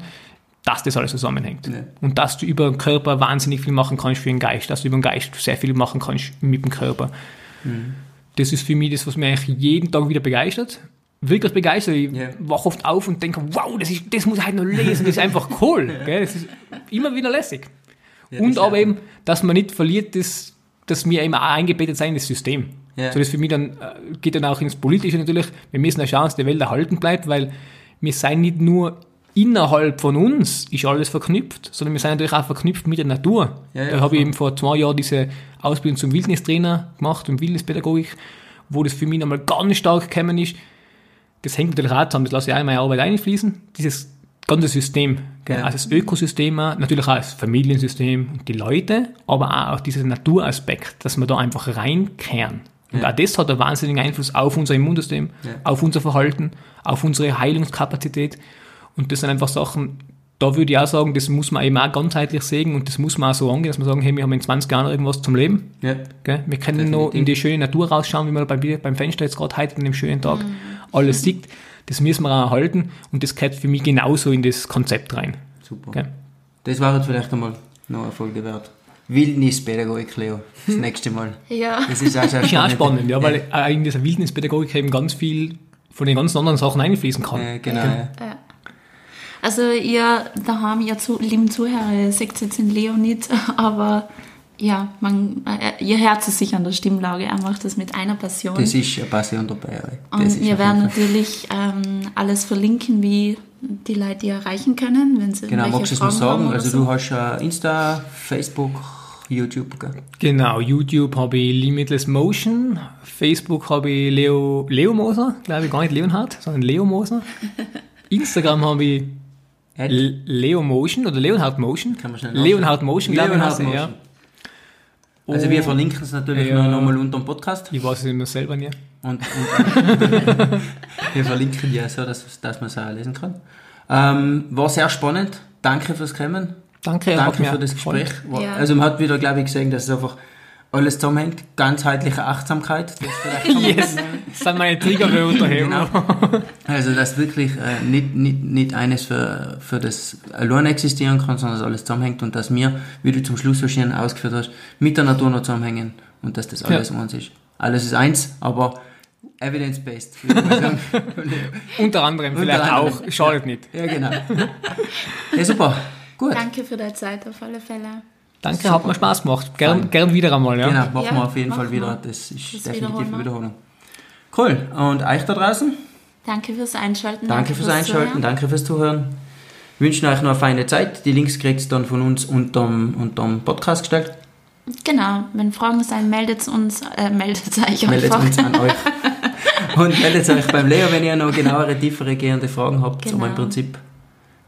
dass das alles zusammenhängt. Ja. Und dass du über den Körper wahnsinnig viel machen kannst für den Geist, dass du über den Geist sehr viel machen kannst mit dem Körper. Das ist für mich das, was mich eigentlich jeden Tag wieder begeistert. Wirklich begeistert. Ich Ja. wache oft auf und denke, wow, das, ist, das muss ich halt noch lesen, das ist einfach cool. Gell? Das ist immer wieder lässig. Ja, und aber eben, dass man nicht verliert, das, dass wir immer auch eingebettet sein in das System. Ja. So das für mich dann, äh, geht dann auch ins Politische natürlich. Wir müssen schauen, dass die Welt erhalten bleibt, weil wir sind nicht nur innerhalb von uns ist alles verknüpft, sondern wir sind natürlich auch verknüpft mit der Natur. Ja, ja, da habe ich eben vor zwei Jahren diese Ausbildung zum Wildnistrainer gemacht und Wildnispädagogik, wo das für mich nochmal ganz stark gekommen ist. Das hängt natürlich auch zusammen, das lasse ich auch in meine Arbeit einfließen, dieses ganze System. Ja. Also das Ökosystem, auch, natürlich auch das Familiensystem und die Leute, aber auch dieser Naturaspekt, dass wir da einfach reinkehren. Und Ja. auch das hat einen wahnsinnigen Einfluss auf unser Immunsystem, Ja. auf unser Verhalten, auf unsere Heilungskapazität. Und das sind einfach Sachen, da würde ich auch sagen, das muss man eben auch ganzheitlich sehen und das muss man auch so angehen, dass man sagen, hey, wir haben in 20 Jahren irgendwas zum Leben. Ja. Gell? Wir können noch in die schöne Natur rausschauen, wie man bei, beim Fenster jetzt gerade heute an dem schönen Tag alles sieht. Das müssen wir auch erhalten und das gehört für mich genauso in das Konzept rein. Super. Gell? Das war jetzt vielleicht einmal noch eine Folge wert. Wildnispädagogik, Leo. Das nächste Mal. Ja. Das ist auch, sehr Das ist auch spannend, ja, weil äh, in dieser Wildnispädagogik eben ganz viel von den ganzen anderen Sachen einfließen kann. Äh, genau. Ja. Also ihr daheim, ihr zu, lieben Zuhörer, ihr seht jetzt den Leo nicht, aber ja, man, äh, ihr Herz ist sicher an der Stimmlage. Er macht das mit einer Passion. Das ist eine Passion dabei. Und ist wir werden natürlich ähm, alles verlinken, wie die Leute die erreichen können, wenn sie Genau, magst du es mal sagen? haben Also so. du hast ja Insta, Facebook, YouTube, gell? Genau, YouTube habe ich Limitless Motion, Facebook habe ich Leo, Leo Moser, glaube ich gar nicht Leonhard, sondern Leo Moser. Instagram habe ich Leo Motion oder Leonhard Motion. Kann man schnell Leonhard Motion, glaube ich, er, ja. Motion. Also wir verlinken es natürlich Ja. noch nochmal unter dem Podcast. Ich weiß es immer selber nicht. Und, und wir verlinken ja so, dass, dass man es auch lesen kann. Ähm, war sehr spannend. Danke fürs Kommen. Danke, Danke für das. Gespräch. War- Ja. Also man hat wieder, glaube ich, gesehen, dass es einfach alles zusammenhängt. Ganzheitliche Achtsamkeit. Das Yes, das sind meine Triggerwörter. Genau. Also, dass wirklich äh, nicht, nicht, nicht eines für, für das allein existieren kann, sondern dass alles zusammenhängt und dass wir, wie du zum Schluss so schön ausgeführt hast, mit der Natur noch zusammenhängen und dass das alles eins ist. Alles ist eins, aber evidence-based. Unter anderem vielleicht anderem. auch, schadet nicht. ja, genau. Ja, super. Gut. Danke für deine Zeit auf alle Fälle. Danke, hat mir Spaß gemacht. Gern, gern wieder einmal, ja. Genau, machen Ja, wir auf jeden Fall wieder. wir. Das ist Das definitiv wiederholen eine. Wiederholung. Cool. Und euch da draußen? Danke fürs Einschalten. Danke fürs Einschalten, danke fürs Zuhören. Wir wünschen euch noch eine feine Zeit. Die Links kriegt ihr dann von uns unterm, unterm Podcast gestellt. Genau, wenn Fragen sein, meldet uns, äh, meldet euch Meldet einfach. uns an euch. Und meldet euch beim Leo, wenn ihr noch genauere, tiefere gehende Fragen habt. Genau. Aber im Prinzip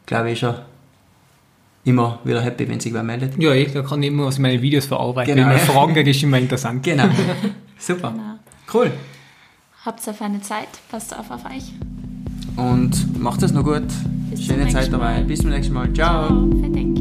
glaube ich schon immer wieder happy, wenn sich wer meldet. Ja, ich, da kann ich immer was in meine Videos verarbeiten. Genau. Wenn man Fragen kriegt, ist immer interessant. Genau. Super. Genau. Cool. Habt eine feine Zeit, passt auf auf euch. Und macht es noch gut. Bis Schöne Zeit dabei. Mal. Bis zum nächsten Mal. Ciao. Ciao.